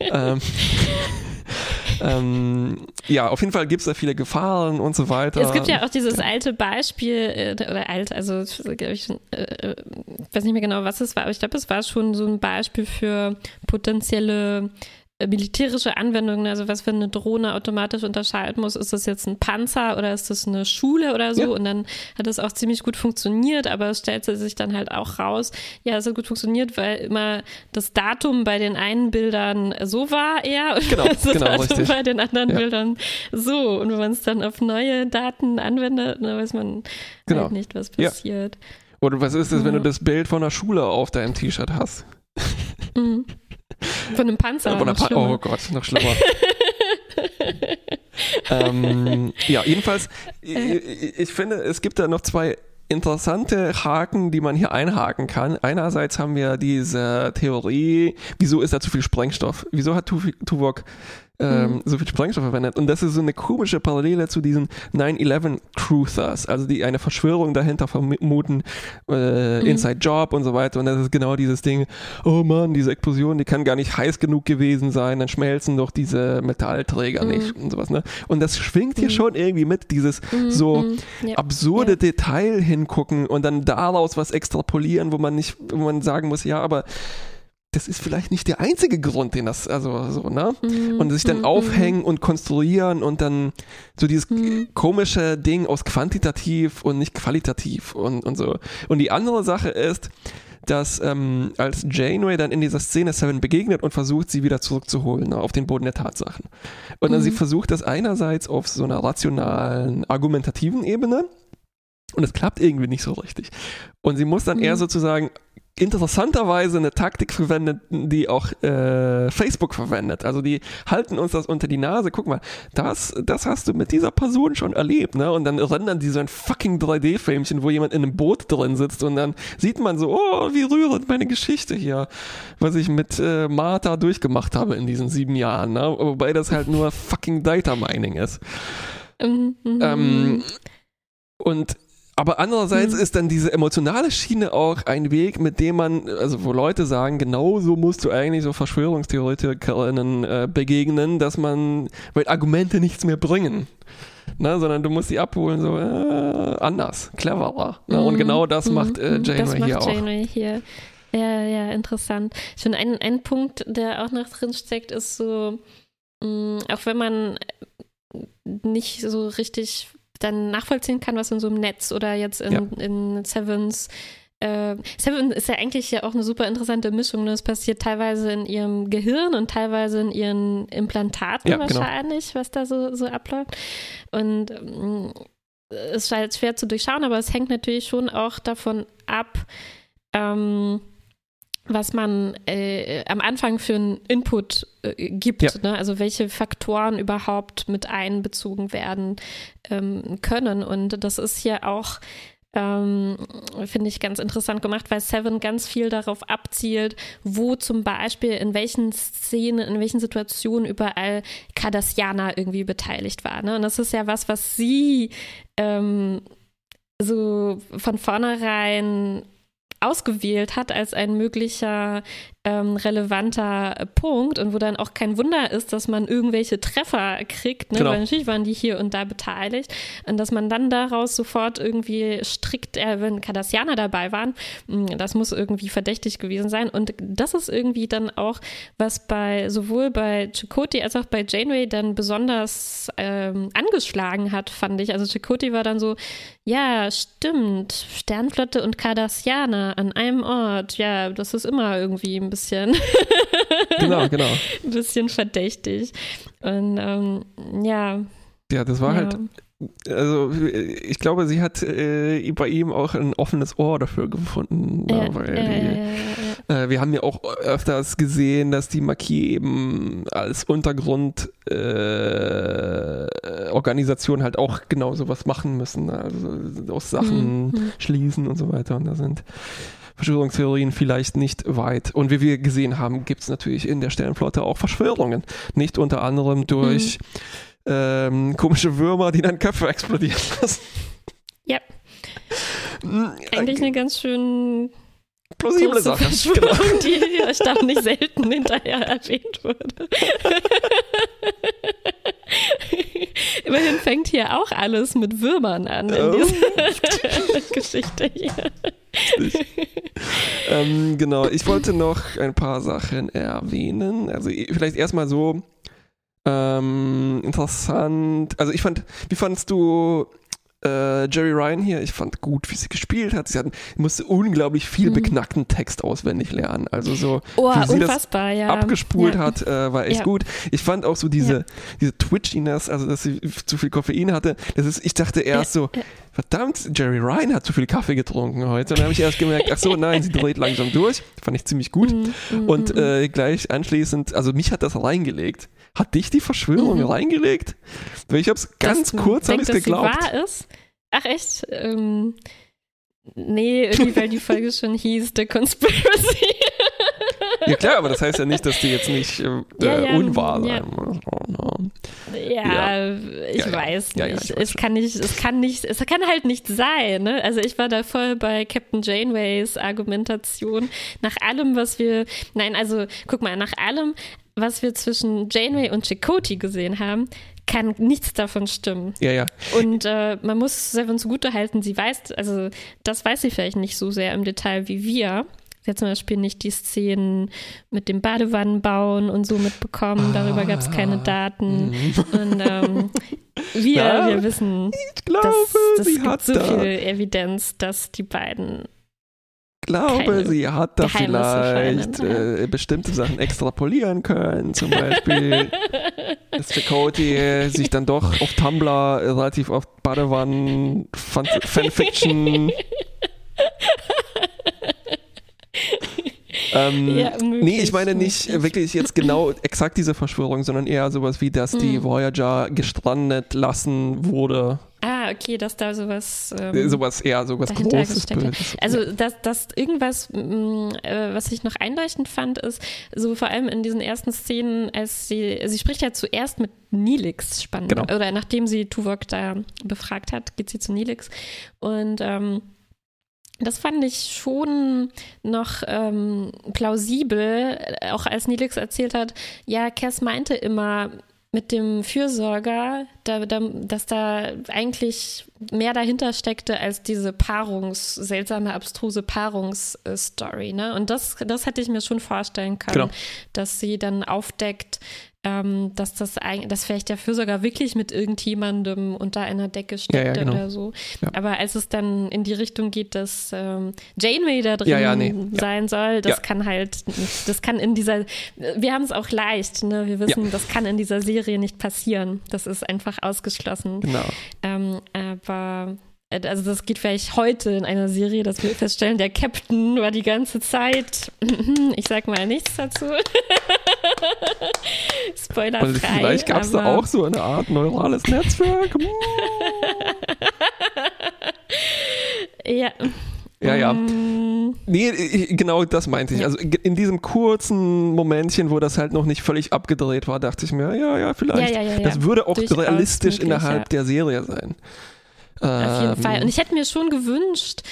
ähm, ähm, ja, auf jeden Fall gibt es da viele Gefahren und so weiter. Es gibt ja auch dieses alte Beispiel, äh, oder alt, also ich, äh, äh, weiß nicht mehr genau, was es war, aber ich glaube, es war schon so ein Beispiel für potenzielle äh, militärische Anwendungen, also was wenn eine Drohne automatisch unterscheiden muss, ist das jetzt ein Panzer oder ist das eine Schule oder so? Ja. Und dann hat es auch ziemlich gut funktioniert, aber es stellte sich dann halt auch raus, ja, es hat gut funktioniert, weil immer das Datum bei den einen Bildern so war eher und genau, das genau, Datum richtig. bei den anderen ja. Bildern so. Und wenn man es dann auf neue Daten anwendet, dann weiß man genau. halt nicht, was passiert. Ja. Oder was ist es, wenn du das Bild von der Schule auf deinem T-Shirt hast? Mhm. Von einem Panzer. Ja, von einem pa oh Gott, noch schlimmer. ähm, ja, jedenfalls, ich, ich finde, es gibt da noch zwei interessante Haken, die man hier einhaken kann. Einerseits haben wir diese Theorie, wieso ist da zu viel Sprengstoff? Wieso hat Tuvok ähm, mhm. so viel Sprengstoff verwendet. Und das ist so eine komische Parallele zu diesen 9-11 Truthers, also die eine Verschwörung dahinter vermuten, äh, mhm. Inside Job und so weiter. Und das ist genau dieses Ding, oh Mann, diese Explosion, die kann gar nicht heiß genug gewesen sein, dann schmelzen doch diese Metallträger mhm. nicht und sowas. Ne? Und das schwingt hier mhm. schon irgendwie mit, dieses so ja. absurde ja. Detail hingucken und dann daraus was extrapolieren, wo man nicht, wo man sagen muss, ja, aber das ist vielleicht nicht der einzige Grund, den das, also so, ne? Mhm. Und sich dann mhm. aufhängen und konstruieren und dann so dieses mhm. komische Ding aus quantitativ und nicht qualitativ und, und so. Und die andere Sache ist, dass ähm, als Janeway dann in dieser Szene Seven begegnet und versucht, sie wieder zurückzuholen ne, auf den Boden der Tatsachen. Und dann sie mhm. versucht das einerseits auf so einer rationalen, argumentativen Ebene und es klappt irgendwie nicht so richtig. Und sie muss dann eher mhm. sozusagen interessanterweise eine Taktik verwendet, die auch äh, Facebook verwendet. Also die halten uns das unter die Nase. Guck mal, das, das hast du mit dieser Person schon erlebt, ne? Und dann rendern die so ein fucking 3D-Filmchen, wo jemand in einem Boot drin sitzt und dann sieht man so, oh, wie rührend meine Geschichte hier, was ich mit äh, Martha durchgemacht habe in diesen sieben Jahren, ne? Wobei das halt nur fucking Data Mining ist. Mhm. Ähm, und aber andererseits mhm. ist dann diese emotionale Schiene auch ein Weg, mit dem man, also wo Leute sagen, genau so musst du eigentlich so Verschwörungstheoretikerinnen äh, begegnen, dass man, weil Argumente nichts mehr bringen. Ne, sondern du musst sie abholen, so äh, anders, cleverer. Ne? Und mhm. genau das mhm. macht äh, Janeway das macht hier Janeway Hier. Ja, ja, interessant. Ich finde, ein, ein Punkt, der auch noch drin steckt, ist so, mh, mm, auch wenn man nicht so richtig dann nachvollziehen kann, was in so einem Netz oder jetzt in, Ja. in Sevens äh, Seven ist ja eigentlich ja auch eine super interessante Mischung. ne? Das passiert teilweise in ihrem Gehirn und teilweise in ihren Implantaten Ja, genau. wahrscheinlich, was da so, so abläuft. Und ähm, es ist halt schwer zu durchschauen, aber es hängt natürlich schon auch davon ab, ähm, was man äh, am Anfang für einen Input äh, gibt, Ja. ne? also welche Faktoren überhaupt mit einbezogen werden ähm, können. Und das ist hier auch, ähm, finde ich, ganz interessant gemacht, weil Seven ganz viel darauf abzielt, wo zum Beispiel in welchen Szenen, in welchen Situationen überall Cardassianer irgendwie beteiligt war. Ne? Und das ist ja was, was sie ähm, so von vornherein ausgewählt hat als ein möglicher ähm, relevanter Punkt und wo dann auch kein Wunder ist, dass man irgendwelche Treffer kriegt, ne? Genau. weil natürlich waren die hier und da beteiligt und dass man dann daraus sofort irgendwie strikt, äh, wenn Cardassianer dabei waren, mh, das muss irgendwie verdächtig gewesen sein und das ist irgendwie dann auch, was bei sowohl bei Chakotay als auch bei Janeway dann besonders ähm, angeschlagen hat, fand ich. Also Chakotay war dann so, ja, stimmt, Sternflotte und Cardassianer an einem Ort, ja, das ist immer irgendwie ein bisschen Genau, genau. ein bisschen verdächtig. Und ähm, ja. Ja, das war ja. halt, also ich glaube, sie hat äh, bei ihm auch ein offenes Ohr dafür gefunden. Ja, ja, die. Äh, wir haben ja auch öfters gesehen, dass die Marquis eben als Untergrund äh, halt auch genau sowas machen müssen. ne? Also aus Sachen Mhm. schließen und so weiter. Und da sind Verschwörungstheorien vielleicht nicht weit. Und wie wir gesehen haben, gibt es natürlich in der Sternenflotte auch Verschwörungen. Nicht unter anderem durch ähm, komische Würmer, die dann Köpfe explodieren lassen. Ja. Mm, Eigentlich eine ganz schön plausible Sache. Genau. Die erstaunlich selten hinterher erwähnt wurde. Immerhin fängt hier auch alles mit Würmern an in Oh. dieser Geschichte hier. ähm, genau, ich wollte noch ein paar Sachen erwähnen. Also vielleicht erstmal so ähm, interessant. Also ich fand, wie fandst du äh, Jerry Ryan hier? Ich fand gut, wie sie gespielt hat. Sie hat, musste unglaublich viel Mhm. beknackten Text auswendig lernen. Also so Oh, wie sie das ja. abgespult ja. hat, äh, war echt Ja. gut. Ich fand auch so diese, diese Twitchiness, also dass sie zu viel Koffein hatte. Das ist, ich dachte erst so, verdammt, Jerry Ryan hat zu viel Kaffee getrunken heute. Und dann habe ich erst gemerkt, ach so, nein, sie dreht langsam durch. Fand ich ziemlich gut. Mhm, mhm, Und mhm. äh, gleich anschließend, also mich hat das reingelegt. Hat dich die Verschwörung Mhm. reingelegt? Ich habe es ganz Dass- kurz denkt, ich dass sie geglaubt. wahr ist? Ach echt? Ähm, nee, irgendwie, weil die Folge schon hieß The Conspiracy. Ja klar, aber das heißt ja nicht, dass die jetzt nicht äh, Ja, ja, unwahr ja. sein muss. No. Ja, ich weiß nicht. es kann nicht, es kann nicht, es kann halt nicht sein. Ne? Also ich war da voll bei Captain Janeways Argumentation. Nach allem, was wir, nein, also guck mal, nach allem, was wir zwischen Janeway und Chakotay gesehen haben, kann nichts davon stimmen. Ja, ja. Und äh, man muss Seven zugute halten, sie weiß, also das weiß sie vielleicht nicht so sehr im Detail wie wir. Sie hat zum Beispiel nicht die Szenen mit dem Badewannenbauen und so mitbekommen. Darüber gab es keine Daten. Und ähm, wir, Ja, wir wissen, Ich glaube, dass das sie gibt hat so da, viel Evidenz, dass die beiden glaube, keine sie hat da vielleicht äh, bestimmte Sachen extrapolieren können. Zum Beispiel, dass Chakotay sich dann doch auf Tumblr äh, relativ oft Badewannen, Fan Fanfiction. ähm, Ja, nee, ich meine nicht möglich. wirklich jetzt genau exakt diese Verschwörung, sondern eher sowas wie, dass die Mhm. Voyager gestrandet lassen wurde. Ah, okay, dass da sowas. Äh, Ähm, sowas eher sowas Großes. Also, dass, dass irgendwas, mh, äh, was ich noch einleuchtend fand, ist, so vor allem in diesen ersten Szenen, als sie, sie spricht ja zuerst mit Nilix spannend. Genau. Oder nachdem sie Tuvok da befragt hat, geht sie zu Nilix. Und ähm, das fand ich schon noch ähm, plausibel, äh, auch als Nilix erzählt hat, ja, Cass meinte immer mit dem Fürsorger, da, da, dass da eigentlich mehr dahinter steckte als diese Paarungs, seltsame, abstruse Paarungsstory. Ne? Und das, das hätte ich mir schon vorstellen können, Genau. dass sie dann aufdeckt, ähm, dass das eigentlich, dass vielleicht der Fürsorger wirklich mit irgendjemandem unter einer Decke steckte Ja, ja, genau. oder so. Ja. Aber als es dann in die Richtung geht, dass ähm, Janeway da drin nee. Sein soll, das kann halt nicht, das kann in dieser, wir haben es auch leicht, ne? Wir wissen, das kann in dieser Serie nicht passieren. Das ist einfach ausgeschlossen. Genau. Ähm, aber also das geht vielleicht heute in einer Serie, dass wir feststellen, der Captain war die ganze Zeit, ich sag mal nichts dazu. Spoilerfrei. Und vielleicht gab es da auch so eine Art neurales Netzwerk. Ja. Ja, ja. Mm, Nee, ich- genau das meinte ich. Ja. Also in diesem kurzen Momentchen, wo das halt noch nicht völlig abgedreht war, dachte ich mir, ja, ja, vielleicht. Ja, ja. Das würde auch Durchaus realistisch innerhalb der Serie sein. Auf jeden Ähm, Fall. Und ich hätte mir schon gewünscht,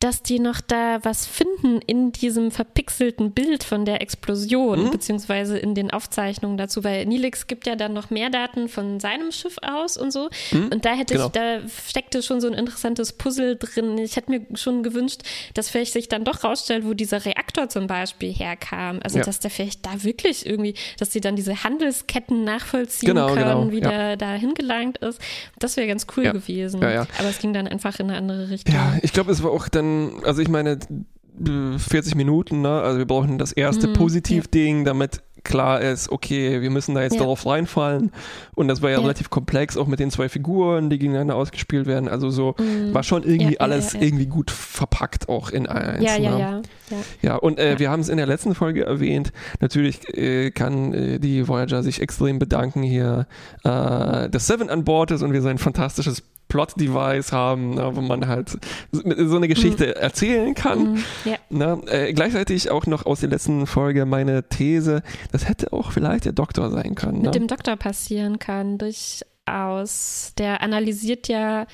dass die noch da was finden in diesem verpixelten Bild von der Explosion, Mhm. beziehungsweise in den Aufzeichnungen dazu, weil Nilix gibt ja dann noch mehr Daten von seinem Schiff aus und so. Mhm. Und da hätte Genau. ich, da steckte schon so ein interessantes Puzzle drin. Ich hätte mir schon gewünscht, dass vielleicht sich dann doch rausstellt, wo dieser Reaktor zum Beispiel herkam. Also Ja. dass der vielleicht da wirklich irgendwie, dass sie dann diese Handelsketten nachvollziehen Genau, können, genau, wie ja. der da hingelangt ist. Das wäre ganz cool Ja. gewesen. Aber es ging dann einfach in eine andere Richtung. Ja, ich glaube, es war auch dann, also ich meine, äh, 40 Minuten, ne? Also wir brauchen das erste Mhm, Positivding, damit klar ist, okay, wir müssen da jetzt Ja. darauf reinfallen. Und das war ja, Ja. relativ komplex, auch mit den zwei Figuren, die gegeneinander ausgespielt werden. Also so Mhm. war schon irgendwie Ja, ja, alles ja, ja. irgendwie gut verpackt auch in eins. ja, ja, ne? ja, ja. Ja, und äh, Ja. wir haben es in der letzten Folge erwähnt. Natürlich äh, kann äh, die Voyager sich extrem bedanken hier, äh, dass Seven an Bord ist und wir so ein fantastisches Plot-Device haben, ne, wo man halt so eine Geschichte erzählen kann. Mhm. ja. Ne? Äh, gleichzeitig auch noch aus der letzten Folge meine These, das hätte auch vielleicht der Doktor sein können. Ne? Mit dem Doktor passieren kann, durchaus. Der analysiert ja,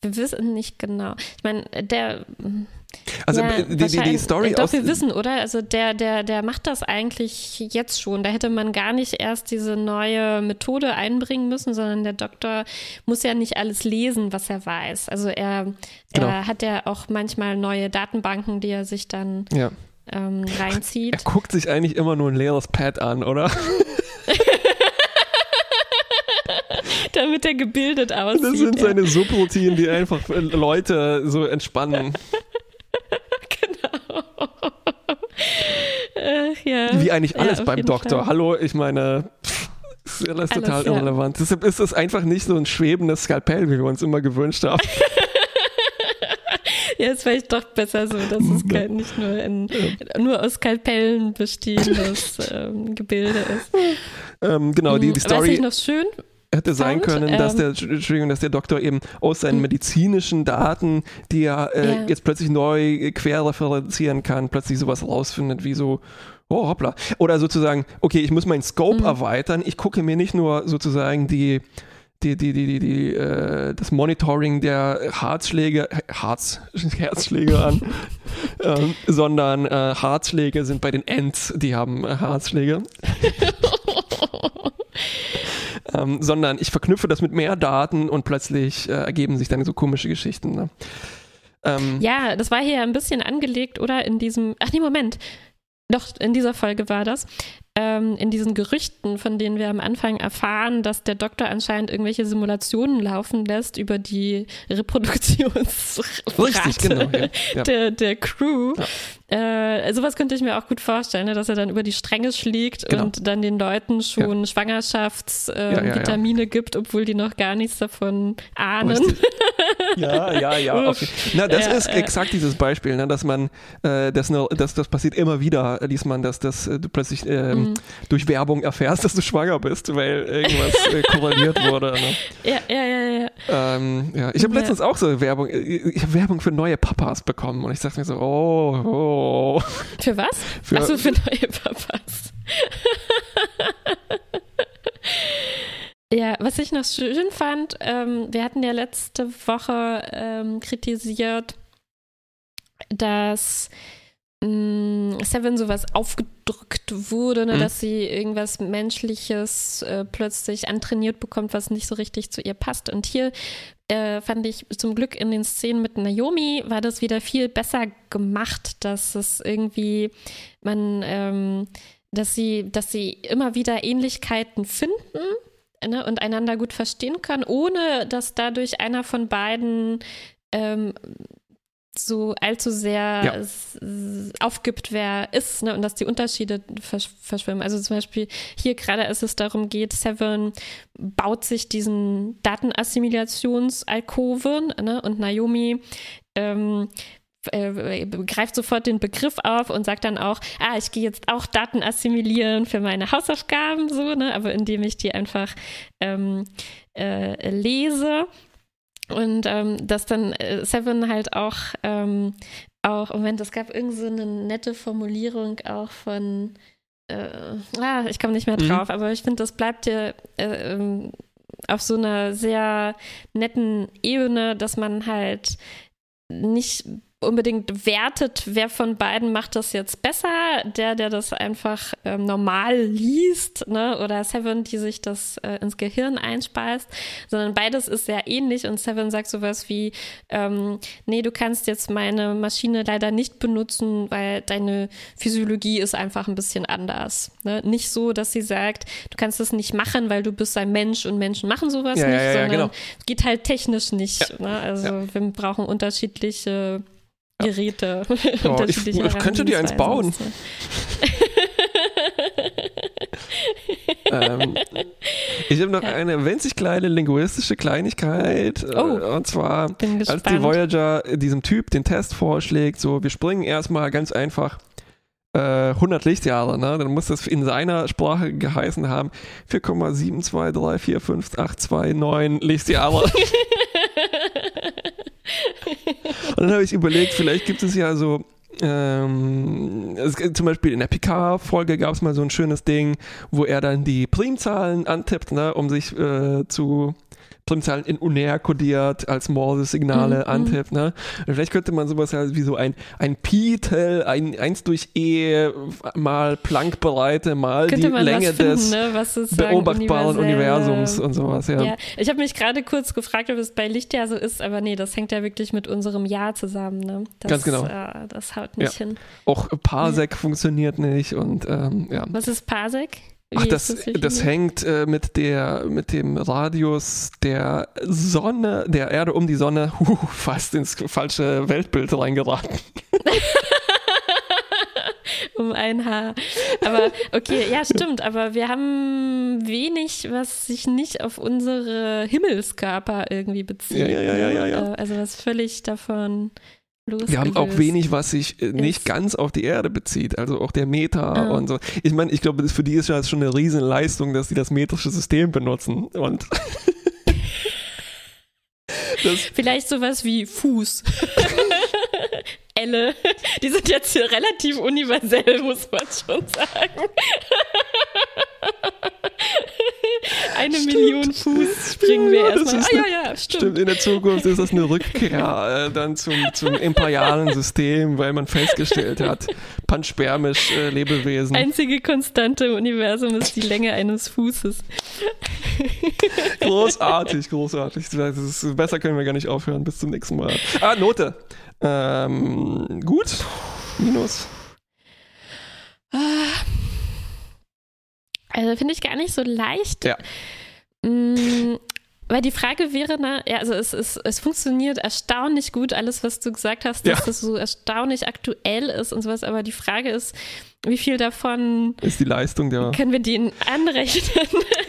wir wissen nicht genau. Ich meine, der. Also ja, äh, die, die, die Story Doch, aus wir wissen, oder? Also der, der, der macht das eigentlich jetzt schon. Da hätte man gar nicht erst diese neue Methode einbringen müssen, sondern der Doktor muss ja nicht alles lesen, was er weiß. Also er, Genau. er hat ja auch manchmal neue Datenbanken, die er sich dann ja. ähm, reinzieht. Er guckt sich eigentlich immer nur ein leeres Pad an, oder? damit er gebildet aussieht. Das sind seine Subroutinen, die einfach äh, Leute so entspannen. Ach, ja. Wie eigentlich alles Ja, beim Doktor. Fall. Hallo, ich meine, pff, ist alles Alles, total ja. irrelevant. Deshalb ist es einfach nicht so ein schwebendes Skalpell, wie wir uns immer gewünscht haben. Ja, ist vielleicht doch besser so, dass es gar nicht nur, ein, nur aus Skalpellen bestehendes ähm, Gebilde ist. ähm, genau, die, die Was Story ich noch schön hätte sein fand, können, dass ähm, der, Entschuldigung, dass der Doktor eben aus seinen medizinischen Daten, die er äh, Ja. jetzt plötzlich neu äh, querreferenzieren kann, plötzlich sowas rausfindet wie so, oh hoppla. Oder sozusagen, okay, ich muss meinen Scope Mhm. erweitern. Ich gucke mir nicht nur sozusagen die die, die, die, die, die, äh, das Monitoring der Herzschläge, Herz, Herzschläge an, ähm, sondern äh, Herzschläge sind bei den Ents, die haben äh, Herzschläge. ähm, sondern ich verknüpfe das mit mehr Daten und plötzlich äh, ergeben sich dann so komische Geschichten. Ne? Ähm, Ja, das war hier ein bisschen angelegt, oder? In diesem. Ach nee, Moment. Doch, in dieser Folge war das. Ähm, in diesen Gerüchten, von denen wir am Anfang erfahren, dass der Doktor anscheinend irgendwelche Simulationen laufen lässt über die Reproduktionsrate Richtig, genau, ja, ja. Der, der Crew. Äh, sowas könnte ich mir auch gut vorstellen, ne, dass er dann über die Stränge schlägt Genau. und dann den Leuten schon Schwangerschaftsvitamine Ja, ja, ja. Gibt, obwohl die noch gar nichts davon ahnen. Richtig. Ja, ja, ja. Okay. Na, das Ja, ist exakt dieses Beispiel, ne, dass man, äh, das, ne, das, das passiert immer wieder, liest man, dass, dass äh, du plötzlich ähm, Mhm. durch Werbung erfährst, dass du schwanger bist, weil irgendwas äh, korreliert wurde. Ne? Ja, ja, ja, ja. Ähm, ja. Ich habe Ja. letztens auch so Werbung, äh, ich habe Werbung für neue Papas bekommen und ich dachte mir so, oh, oh. Für was? Für- Achso, für neue Papas. ja, was ich noch schön fand, ähm, wir hatten ja letzte Woche ähm, kritisiert, dass Seven sowas aufgedrückt wurde, ne, Mhm. dass sie irgendwas Menschliches äh, plötzlich antrainiert bekommt, was nicht so richtig zu ihr passt. Und hier äh, fand ich zum Glück in den Szenen mit Naomi war das wieder viel besser gemacht, dass es irgendwie man ähm, dass sie, dass sie immer wieder Ähnlichkeiten finden ne, und einander gut verstehen können, ohne dass dadurch einer von beiden ähm, so allzu sehr ja. aufgibt, wer ist, ne, und dass die Unterschiede versch verschwimmen. Also zum Beispiel hier gerade, als es darum geht, Seven baut sich diesen Datenassimilationsalkoven, ne, und Naomi ähm, äh, greift sofort den Begriff auf und sagt dann auch, ah, ich gehe jetzt auch Daten assimilieren für meine Hausaufgaben, so, ne, aber indem ich die einfach ähm, äh, lese und ähm, dass dann äh, Seven halt auch, ähm, auch, Moment, es gab irgend so eine nette Formulierung auch von, äh, ah, ich komme nicht mehr mhm. drauf, mhm. aber ich finde, das bleibt dir äh, ähm, auf so einer sehr netten Ebene, dass man halt nicht unbedingt wertet, wer von beiden macht das jetzt besser. Der, der das einfach ähm, normal liest, ne? oder Seven, die sich das äh, ins Gehirn einspeist, sondern beides ist sehr ähnlich und Seven sagt sowas wie, ähm, nee, du kannst jetzt meine Maschine leider nicht benutzen, weil deine Physiologie ist einfach ein bisschen anders. Ne? Nicht so, dass sie sagt, du kannst das nicht machen, weil du bist ein Mensch und Menschen machen sowas ja, nicht, ja, ja, sondern genau. geht halt technisch nicht. Ne? Also wir brauchen unterschiedliche Geräte. Oh, ich, ich könnte dir eins bauen. ähm, ich habe noch ja. eine winzig kleine linguistische Kleinigkeit. Äh, oh, und zwar, als die Voyager diesem Typ den Test vorschlägt, so, wir springen erstmal ganz einfach äh, 100 Lichtjahre, ne? dann muss das in seiner Sprache geheißen haben 4,723458829 Lichtjahre. Und dann habe ich überlegt, vielleicht gibt es ja so ähm, es, zum Beispiel in der PK-Folge gab es mal so ein schönes Ding, wo er dann die Primzahlen antippt, ne, um sich äh, zu Primzahlen in Uner kodiert als Morse-Signale mhm. antippt. Ne? Vielleicht könnte man sowas halt wie so ein, ein Pi-Tel, ein 1 durch E mal Planck-Breite, mal könnte die Länge finden, des ne? beobachtbaren Universums und sowas. Ja, ja. ich habe mich gerade kurz gefragt, ob es bei Lichtjahr so ist, aber nee, das hängt ja wirklich mit unserem Jahr zusammen. Ne? Das, Ganz genau. Äh, das haut nicht ja. hin. Auch Parsec funktioniert nicht und ähm, ja. Was ist Parsec? Ach, das, das, hängt äh, mit, der, mit dem Radius der Sonne, der Erde um die Sonne, huh, fast ins falsche Weltbild reingeraten. um ein Haar. Aber okay, ja, stimmt. Aber wir haben wenig, was sich nicht auf unsere Himmelskörper irgendwie bezieht. Ja, ja, ja, ja, ja. ja. Äh, also was völlig davon wir haben auch wenig, was sich äh, nicht ganz auf die Erde bezieht, also auch der Meter ah. und so. Ich meine, ich glaube, für die ist ja schon eine Riesenleistung, dass sie das metrische System benutzen und Vielleicht sowas wie Fuß. Elle. Die sind jetzt relativ universell, muss man schon sagen. Eine stimmt. Million Fuß springen wir ja, erstmal. Ah, ja, ja, stimmt. stimmt. In der Zukunft ist das eine Rückkehr äh, dann zum, zum imperialen System, weil man festgestellt hat, panspermisch äh, Lebewesen. Einzige Konstante im Universum ist die Länge eines Fußes. großartig, großartig. Ist, besser können wir gar nicht aufhören. Bis zum nächsten Mal. Ah, Note. Ähm, gut. Minus. Ah. Also finde ich gar nicht so leicht. Ja. Mm, weil die Frage wäre, ne, ja, also es, es, es funktioniert erstaunlich gut, alles, was du gesagt hast, dass ja. das so erstaunlich aktuell ist und sowas, aber die Frage ist, wie viel davon ist die Leistung der. Können wir denen anrechnen?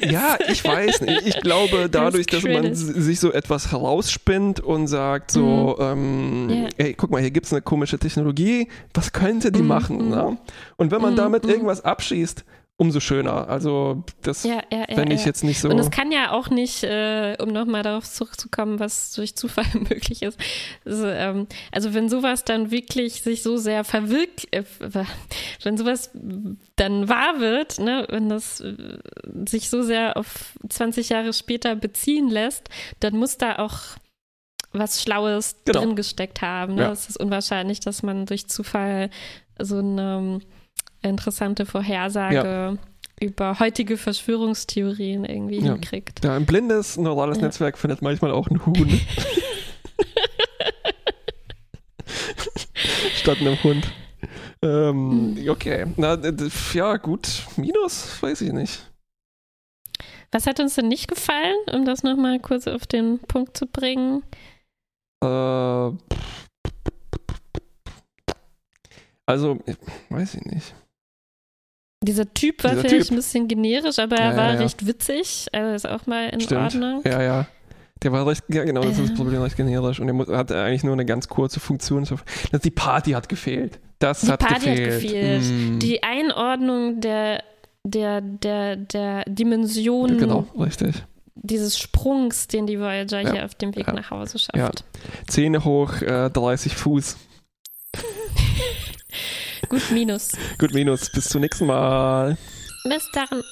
Ja, ich weiß nicht. Ich glaube, dadurch, dass man sich so etwas herausspinnt und sagt so, mm. ähm, yeah. ey, guck mal, hier gibt es eine komische Technologie, was könnte die mm, machen? Ne? Und wenn man damit irgendwas abschießt, umso schöner. Also das ja, ja, ja, ich jetzt nicht so. Und es kann ja auch nicht, äh, um nochmal darauf zurückzukommen, was durch Zufall möglich ist. Also, ähm, also, wenn sowas dann wirklich sich so sehr verwirkt, äh, wenn sowas dann wahr wird, ne, wenn das äh, sich so sehr auf 20 Jahre später beziehen lässt, dann muss da auch was Schlaues genau. drin gesteckt haben. Ne? Es ist unwahrscheinlich, dass man durch Zufall so eine interessante Vorhersage ja. über heutige Verschwörungstheorien irgendwie ja. hinkriegt. Ja, ein blindes neurales ja. Netzwerk findet manchmal auch einen Huhn. Statt einem Hund. Ähm, okay, na, ja, gut. Minus, weiß ich nicht. Was hat uns denn nicht gefallen, um das nochmal kurz auf den Punkt zu bringen? Äh, also, weiß ich nicht. Dieser Typ war Dieser vielleicht Typ. ein bisschen generisch, aber Ja, er ja, war ja. recht witzig. Also ist auch mal in Stimmt. Ordnung. Ja, ja. Der war recht, ja genau, das ist das Ähm. Problem, recht generisch. Und er hatte eigentlich nur eine ganz kurze Funktion. Das- Die Party hat gefehlt. Das Die hat Party hat gefehlt. gefehlt. Mm. Die Einordnung der, der, der, der Dimension Genau, richtig. dieses Sprungs, den die Voyager Ja. hier auf dem Weg Ja. nach Hause schafft. Ja. Zähne hoch, äh, 30 Fuß. Gut minus. Gut minus. Bis zum nächsten Mal. Bis dann.